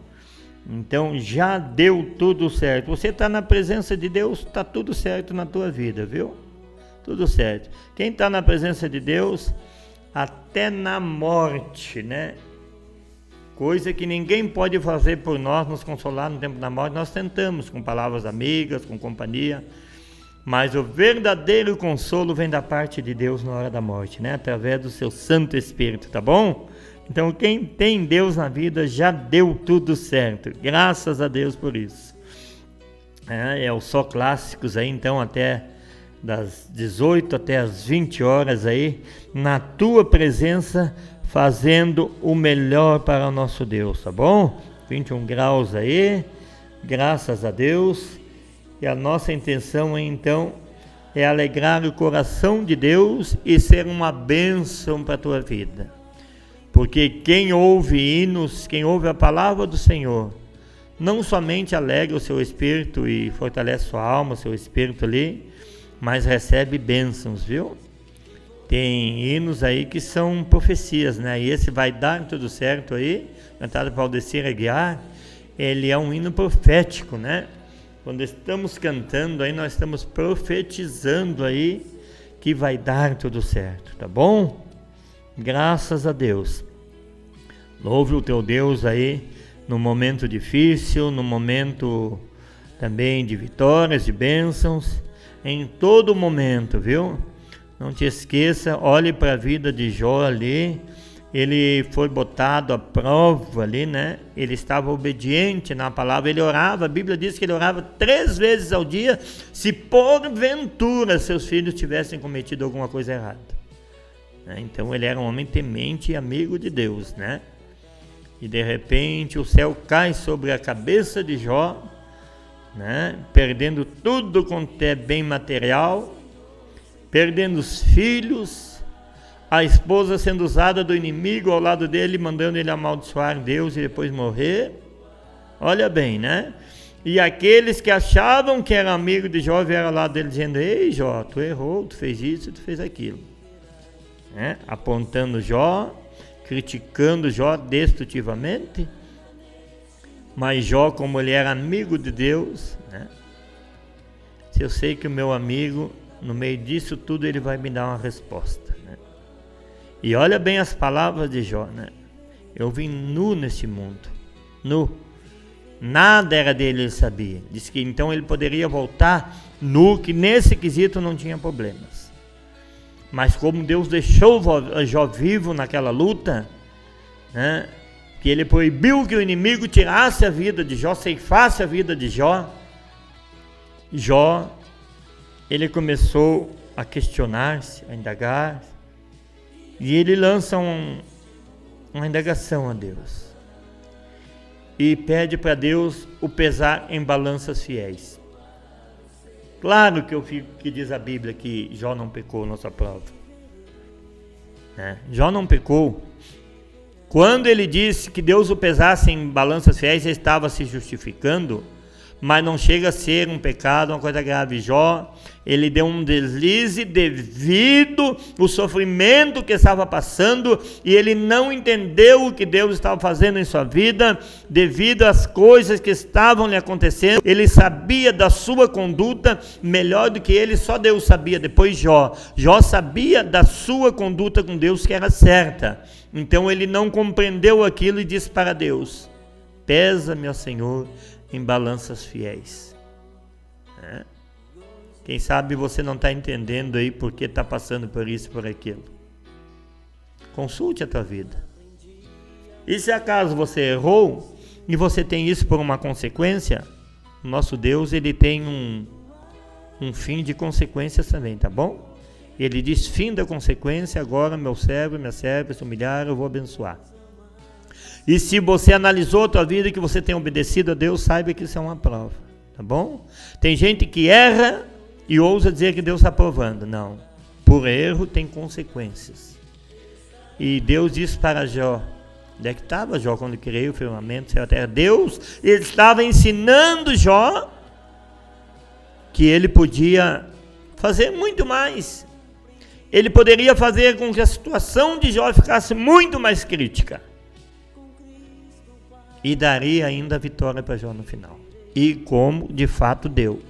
Então já deu tudo certo. Você está na presença de Deus, está tudo certo na tua vida, viu? Tudo certo. Quem está na presença de Deus, até na morte, né? Coisa que ninguém pode fazer por nós, nos consolar no tempo da morte, nós tentamos com palavras amigas, com companhia, mas o verdadeiro consolo vem da parte de Deus na hora da morte, né? Através do seu Santo Espírito, tá bom? Então, quem tem Deus na vida já deu tudo certo, graças a Deus por isso. É, é o só clássicos aí, então, até das 18 até as 20 horas aí, na tua presença, fazendo o melhor para o nosso Deus, tá bom? 21 graus aí, graças a Deus. E a nossa intenção então é alegrar o coração de Deus e ser uma bênção para a tua vida. Porque quem ouve hinos, quem ouve a palavra do Senhor, não somente alegra o seu espírito e fortalece sua alma, seu espírito ali, mas recebe bênçãos, viu? Tem hinos aí que são profecias, né? E esse vai dar tudo certo aí, cantado por Aldecir Aguiar, ele é um hino profético, né? Quando estamos cantando aí, nós estamos profetizando aí que vai dar tudo certo, tá bom? Graças a Deus. Louve o teu Deus aí no momento difícil, no momento também de vitórias, de bênçãos, em todo momento, viu? Não te esqueça, olhe para a vida de Jó ali. Ele foi botado à prova ali, né? Ele estava obediente na palavra, ele orava. A Bíblia diz que ele orava três vezes ao dia, se porventura seus filhos tivessem cometido alguma coisa errada. Né? Então ele era um homem temente e amigo de Deus, né? E de repente o céu cai sobre a cabeça de Jó, né? Perdendo tudo quanto é bem material, perdendo os filhos, a esposa sendo usada do inimigo ao lado dele, mandando ele amaldiçoar Deus e depois morrer. Olha bem, né? E aqueles que achavam que era amigo de Jó vieram lado dele dizendo: Ei, Jó, tu errou, tu fez isso, tu fez aquilo né? apontando Jó, criticando Jó destrutivamente. Mas Jó, como ele era amigo de Deus, né? se eu sei que o meu amigo, no meio disso tudo, ele vai me dar uma resposta. Né? E olha bem as palavras de Jó, né? Eu vim nu neste mundo, nu. Nada era dele, ele sabia. Diz que então ele poderia voltar nu, que nesse quesito não tinha problemas. Mas como Deus deixou Jó vivo naquela luta, né, que ele proibiu que o inimigo tirasse a vida de Jó, ceifasse a vida de Jó, Jó, ele começou a questionar-se, a indagar, e ele lança um, uma indagação a Deus. E pede para Deus o pesar em balanças fiéis. Claro que eu fico que diz a Bíblia que Jó não pecou nossa prova. Né? Jó não pecou. Quando ele disse que Deus o pesasse em balanças fiéis, ele estava se justificando mas não chega a ser um pecado, uma coisa grave. Jó, ele deu um deslize devido ao sofrimento que estava passando e ele não entendeu o que Deus estava fazendo em sua vida, devido às coisas que estavam lhe acontecendo. Ele sabia da sua conduta melhor do que ele, só Deus sabia. Depois Jó, Jó sabia da sua conduta com Deus que era certa. Então ele não compreendeu aquilo e disse para Deus: Pesa-me, ó Senhor, em balanças fiéis. É? Quem sabe você não está entendendo aí porque está passando por isso por aquilo. Consulte a tua vida. E se acaso você errou e você tem isso por uma consequência, nosso Deus ele tem um, um fim de consequências também, tá bom? Ele diz fim da consequência, agora meu servo, minha serva se humilhar, eu vou abençoar. E se você analisou a tua vida que você tem obedecido a Deus, saiba que isso é uma prova, tá bom? Tem gente que erra e ousa dizer que Deus está provando. Não. Por erro tem consequências. E Deus disse para Jó, onde é que estava Jó quando criei o firmamento, céu a terra? Deus ele estava ensinando Jó que ele podia fazer muito mais. Ele poderia fazer com que a situação de Jó ficasse muito mais crítica e daria ainda a vitória para Jó no final. E como de fato deu.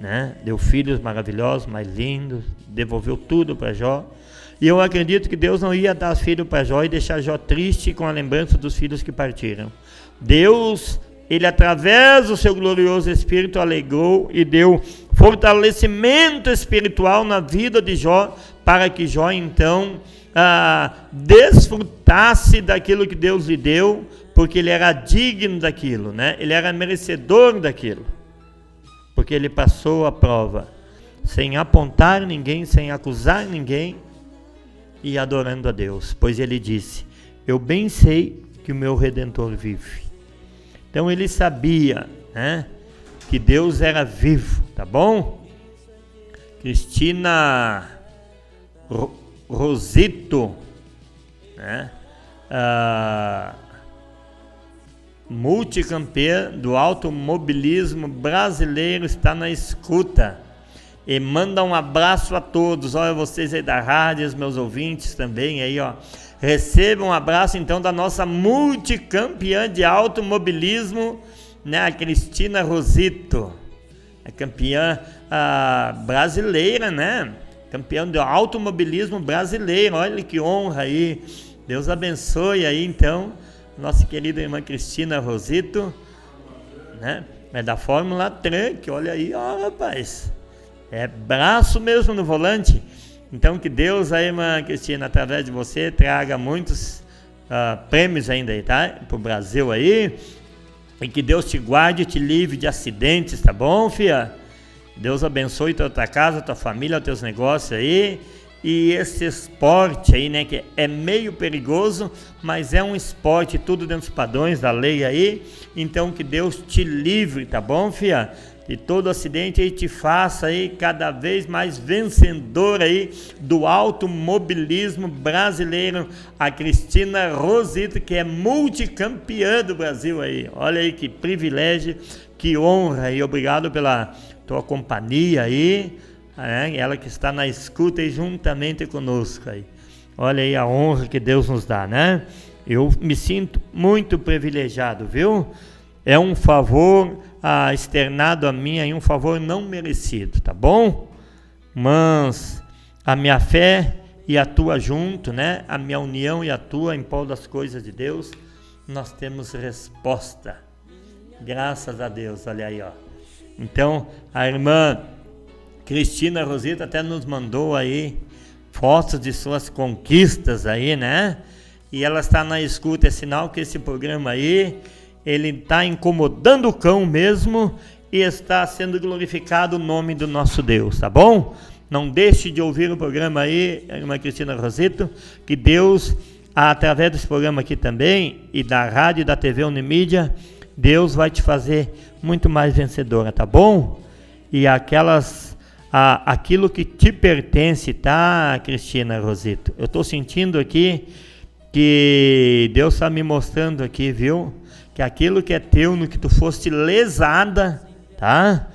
Né? Deu filhos maravilhosos, mais lindos, devolveu tudo para Jó. E eu acredito que Deus não ia dar filhos para Jó e deixar Jó triste com a lembrança dos filhos que partiram. Deus, ele através do seu glorioso Espírito alegrou e deu fortalecimento espiritual na vida de Jó, para que Jó então ah, desfrutasse daquilo que Deus lhe deu, porque ele era digno daquilo, né? Ele era merecedor daquilo. Porque ele passou a prova sem apontar ninguém, sem acusar ninguém e adorando a Deus, pois ele disse: Eu bem sei que o meu redentor vive. Então ele sabia, né, que Deus era vivo, tá bom? Cristina Rosito, né? Ah, multicampeã do automobilismo brasileiro, está na escuta. E manda um abraço a todos. Olha vocês aí da rádio, os meus ouvintes também aí, ó. Recebam um abraço então da nossa multicampeã de automobilismo, né, a Cristina Rosito. É campeã ah, brasileira, né? Campeão do automobilismo brasileiro. Olha que honra aí. Deus abençoe aí então nossa querida irmã Cristina Rosito, né? É da Fórmula Truck, olha aí, ó rapaz. É braço mesmo no volante. Então que Deus aí, irmã Cristina, através de você, traga muitos ah, prêmios ainda aí, tá? Pro Brasil aí. E que Deus te guarde e te livre de acidentes, tá bom, filha? Deus abençoe tua, tua casa, tua família, teus negócios aí. E esse esporte aí, né, que é meio perigoso, mas é um esporte, tudo dentro dos padrões da lei aí. Então que Deus te livre, tá bom, filha? De todo acidente aí te faça aí cada vez mais vencedor aí do automobilismo brasileiro, a Cristina Rosito, que é multicampeã do Brasil aí. Olha aí que privilégio, que honra e obrigado pela tua companhia aí é, ela que está na escuta e juntamente conosco aí. Olha aí a honra que Deus nos dá, né? Eu me sinto muito privilegiado, viu? É um favor ah, externado a mim, aí um favor não merecido, tá bom? Mas a minha fé e a tua junto, né? A minha união e a tua em prol das coisas de Deus, nós temos resposta. Graças a Deus, olha aí, ó. Então, a irmã Cristina Rosita até nos mandou aí fotos de suas conquistas aí, né? E ela está na escuta, é sinal que esse programa aí, ele está incomodando o cão mesmo e está sendo glorificado o nome do nosso Deus, tá bom? Não deixe de ouvir o programa aí, irmã Cristina Rosito, que Deus, através desse programa aqui também, e da rádio e da TV Unimídia, Deus vai te fazer muito mais vencedora, tá bom? E aquelas a, aquilo que te pertence, tá, Cristina Rosito? Eu estou sentindo aqui que Deus está me mostrando aqui, viu? Que aquilo que é teu, no que tu foste lesada, tá?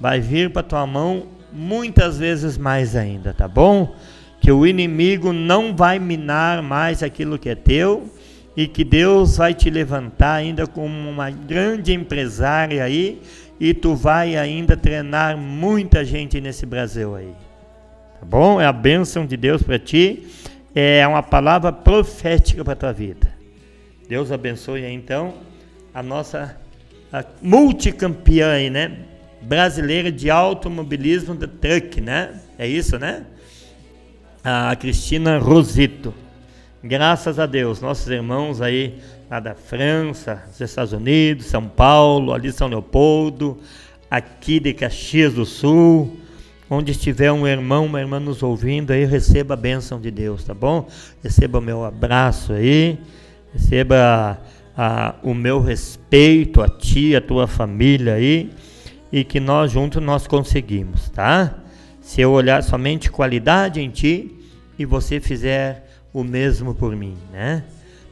Vai vir para tua mão muitas vezes mais ainda, tá bom? Que o inimigo não vai minar mais aquilo que é teu e que Deus vai te levantar ainda como uma grande empresária aí e tu vai ainda treinar muita gente nesse Brasil aí. Tá bom? É a bênção de Deus para ti. É uma palavra profética para tua vida. Deus abençoe então a nossa a multicampeã aí, né? Brasileira de automobilismo de truck, né? É isso, né? A Cristina Rosito. Graças a Deus, nossos irmãos aí lá da França, dos Estados Unidos, São Paulo, ali São Leopoldo, aqui de Caxias do Sul, onde estiver um irmão, uma irmã nos ouvindo aí, receba a bênção de Deus, tá bom? Receba o meu abraço aí, receba a, o meu respeito a ti, a tua família aí, e que nós juntos nós conseguimos, tá? Se eu olhar somente qualidade em ti e você fizer o mesmo por mim, né?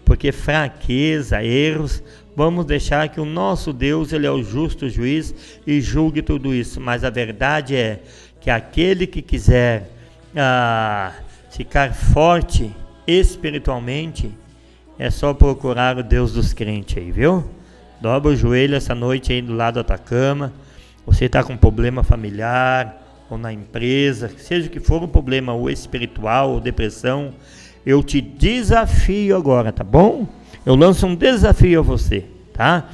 porque fraqueza, erros, vamos deixar que o nosso Deus, ele é o justo juiz e julgue tudo isso. Mas a verdade é que aquele que quiser ah, ficar forte espiritualmente, é só procurar o Deus dos crentes aí, viu? Dobra o joelho essa noite aí do lado da tua cama. Você está com problema familiar ou na empresa, seja que for um problema ou espiritual ou depressão, eu te desafio agora, tá bom? Eu lanço um desafio a você, tá?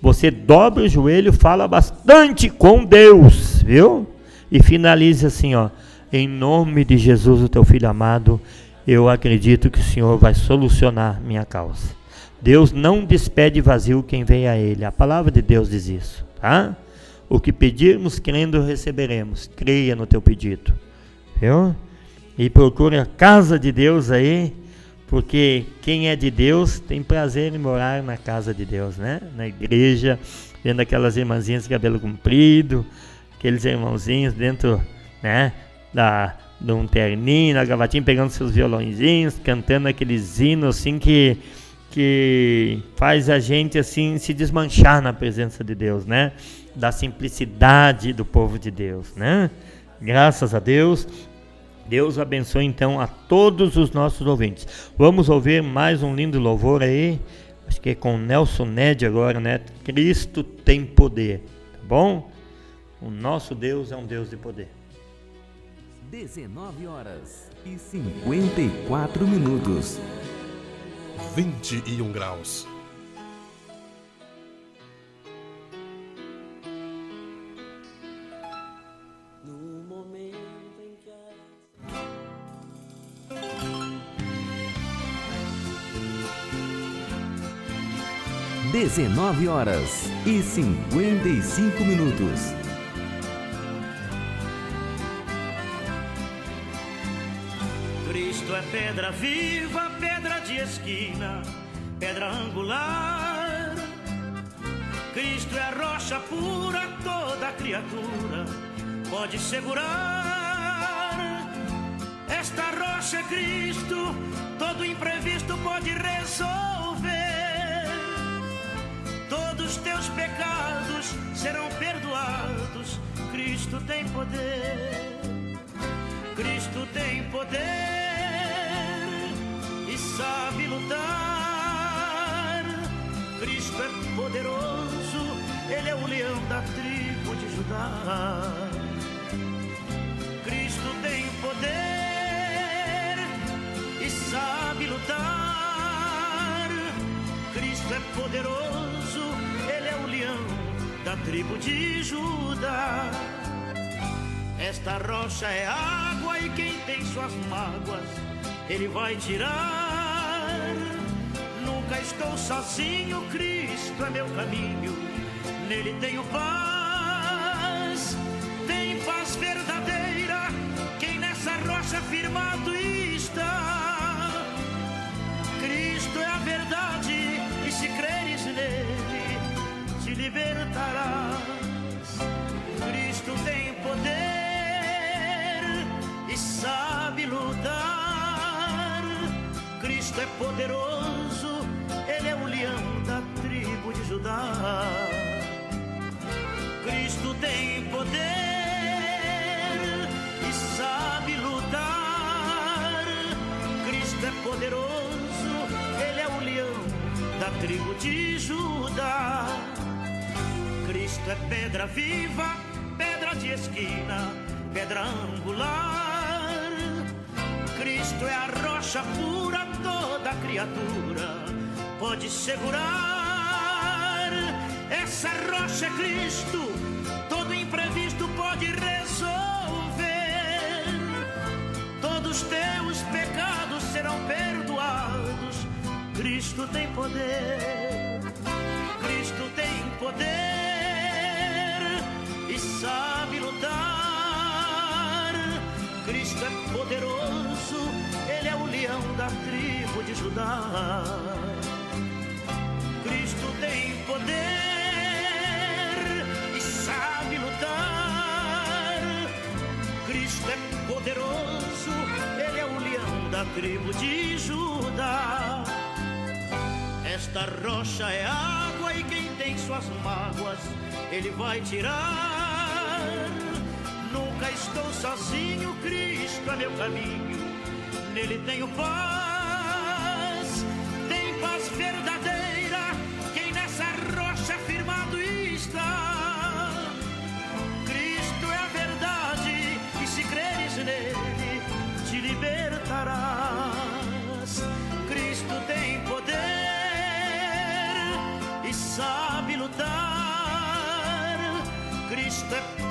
Você dobra o joelho, fala bastante com Deus, viu? E finalize assim, ó. Em nome de Jesus, o teu filho amado, eu acredito que o Senhor vai solucionar minha causa. Deus não despede vazio quem vem a Ele. A palavra de Deus diz isso, tá? O que pedirmos, crendo, receberemos. Creia no teu pedido, viu? E procure a casa de Deus aí, porque quem é de Deus tem prazer em morar na casa de Deus, né? Na igreja, vendo aquelas irmãzinhas de cabelo comprido, aqueles irmãozinhos dentro, né? Da, de um terninho, na gravatinha, pegando seus violãozinhos, cantando aqueles hinos assim que que faz a gente assim se desmanchar na presença de Deus, né? Da simplicidade do povo de Deus, né? Graças a Deus, Deus abençoe então a todos os nossos ouvintes. Vamos ouvir mais um lindo louvor aí. Acho que é com Nelson Ned agora, né? Cristo tem poder. Tá bom? O nosso Deus é um Deus de poder. 19 horas e 54 minutos. 21 graus. 19 horas e 55 minutos. Cristo é pedra viva, pedra de esquina, pedra angular. Cristo é a rocha pura, toda criatura pode segurar. Esta rocha é Cristo, todo imprevisto pode resolver. Serão perdoados. Cristo tem poder. Cristo tem poder e sabe lutar. Cristo é poderoso, Ele é o leão da tribo de Judá. Cristo tem poder e sabe lutar. Cristo é poderoso, da tribo de Judá. Esta rocha é água e quem tem suas mágoas, ele vai tirar. Nunca estou sozinho, Cristo é meu caminho, nele tenho paz. Tribo de Judá. Cristo é pedra viva, pedra de esquina, pedra angular. Cristo é a rocha pura, toda criatura pode segurar. Essa rocha é Cristo, tem poder. Cristo tem poder e sabe lutar. Cristo é poderoso, Ele é o leão da tribo de Judá. Cristo tem poder e sabe lutar. Cristo é poderoso, Ele é o leão da tribo de Judá. Esta rocha é água e quem tem suas mágoas, ele vai tirar. Nunca estou sozinho, Cristo é meu caminho, nele tenho paz.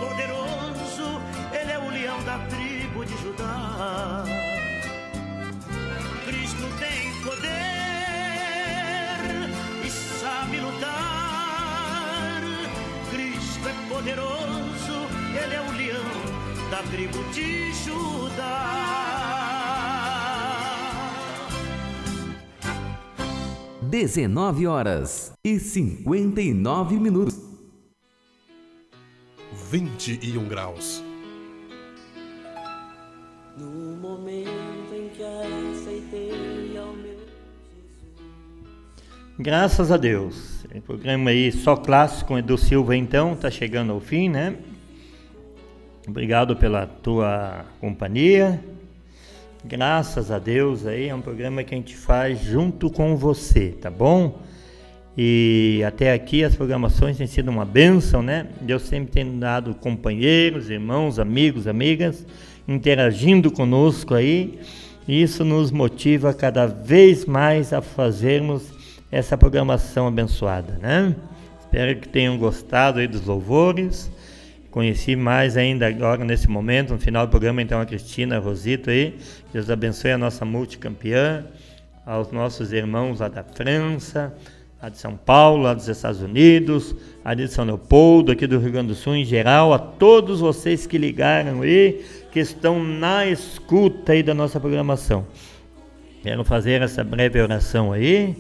Poderoso, Ele é o leão da tribo de Judá. Cristo tem poder e sabe lutar. Cristo é poderoso, Ele é o leão da tribo de Judá. 19 horas e 59 minutos. 21 graus. No momento em que aceitei ao meu Graças a Deus. O programa aí só clássico com Edu Silva então tá chegando ao fim, né? Obrigado pela tua companhia. Graças a Deus aí é um programa que a gente faz junto com você, tá bom? E até aqui as programações têm sido uma bênção, né? Deus sempre tem dado companheiros, irmãos, amigos, amigas, interagindo conosco aí. Isso nos motiva cada vez mais a fazermos essa programação abençoada, né? Espero que tenham gostado aí dos louvores. Conheci mais ainda agora nesse momento, no final do programa, então a Cristina a Rosito aí. Deus abençoe a nossa multicampeã, aos nossos irmãos lá da França, a de São Paulo, a dos Estados Unidos, a de São Leopoldo, aqui do Rio Grande do Sul em geral, a todos vocês que ligaram aí, que estão na escuta aí da nossa programação. Quero fazer essa breve oração aí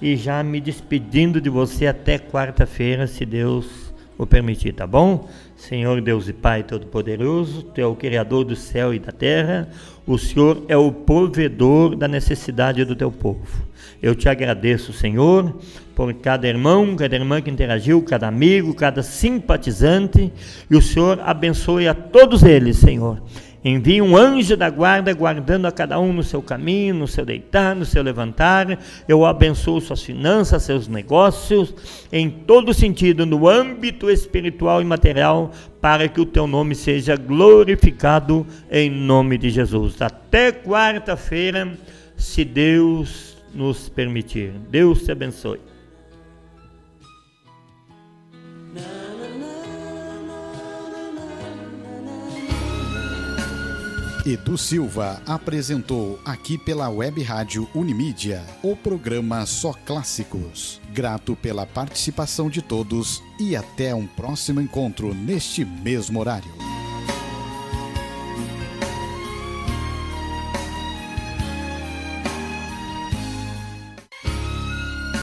e já me despedindo de você até quarta-feira, se Deus o permitir, tá bom? Senhor Deus e Pai Todo-Poderoso, Tu é o Criador do céu e da terra, o Senhor é o provedor da necessidade do Teu povo. Eu te agradeço, Senhor, por cada irmão, cada irmã que interagiu, cada amigo, cada simpatizante, e o Senhor abençoe a todos eles, Senhor. Envie um anjo da guarda guardando a cada um no seu caminho, no seu deitar, no seu levantar. Eu abençoo suas finanças, seus negócios, em todo sentido, no âmbito espiritual e material, para que o teu nome seja glorificado em nome de Jesus. Até quarta-feira, se Deus nos permitir. Deus te abençoe. Edu Silva apresentou aqui pela Web Rádio Unimídia o programa Só Clássicos. Grato pela participação de todos e até um próximo encontro neste mesmo horário.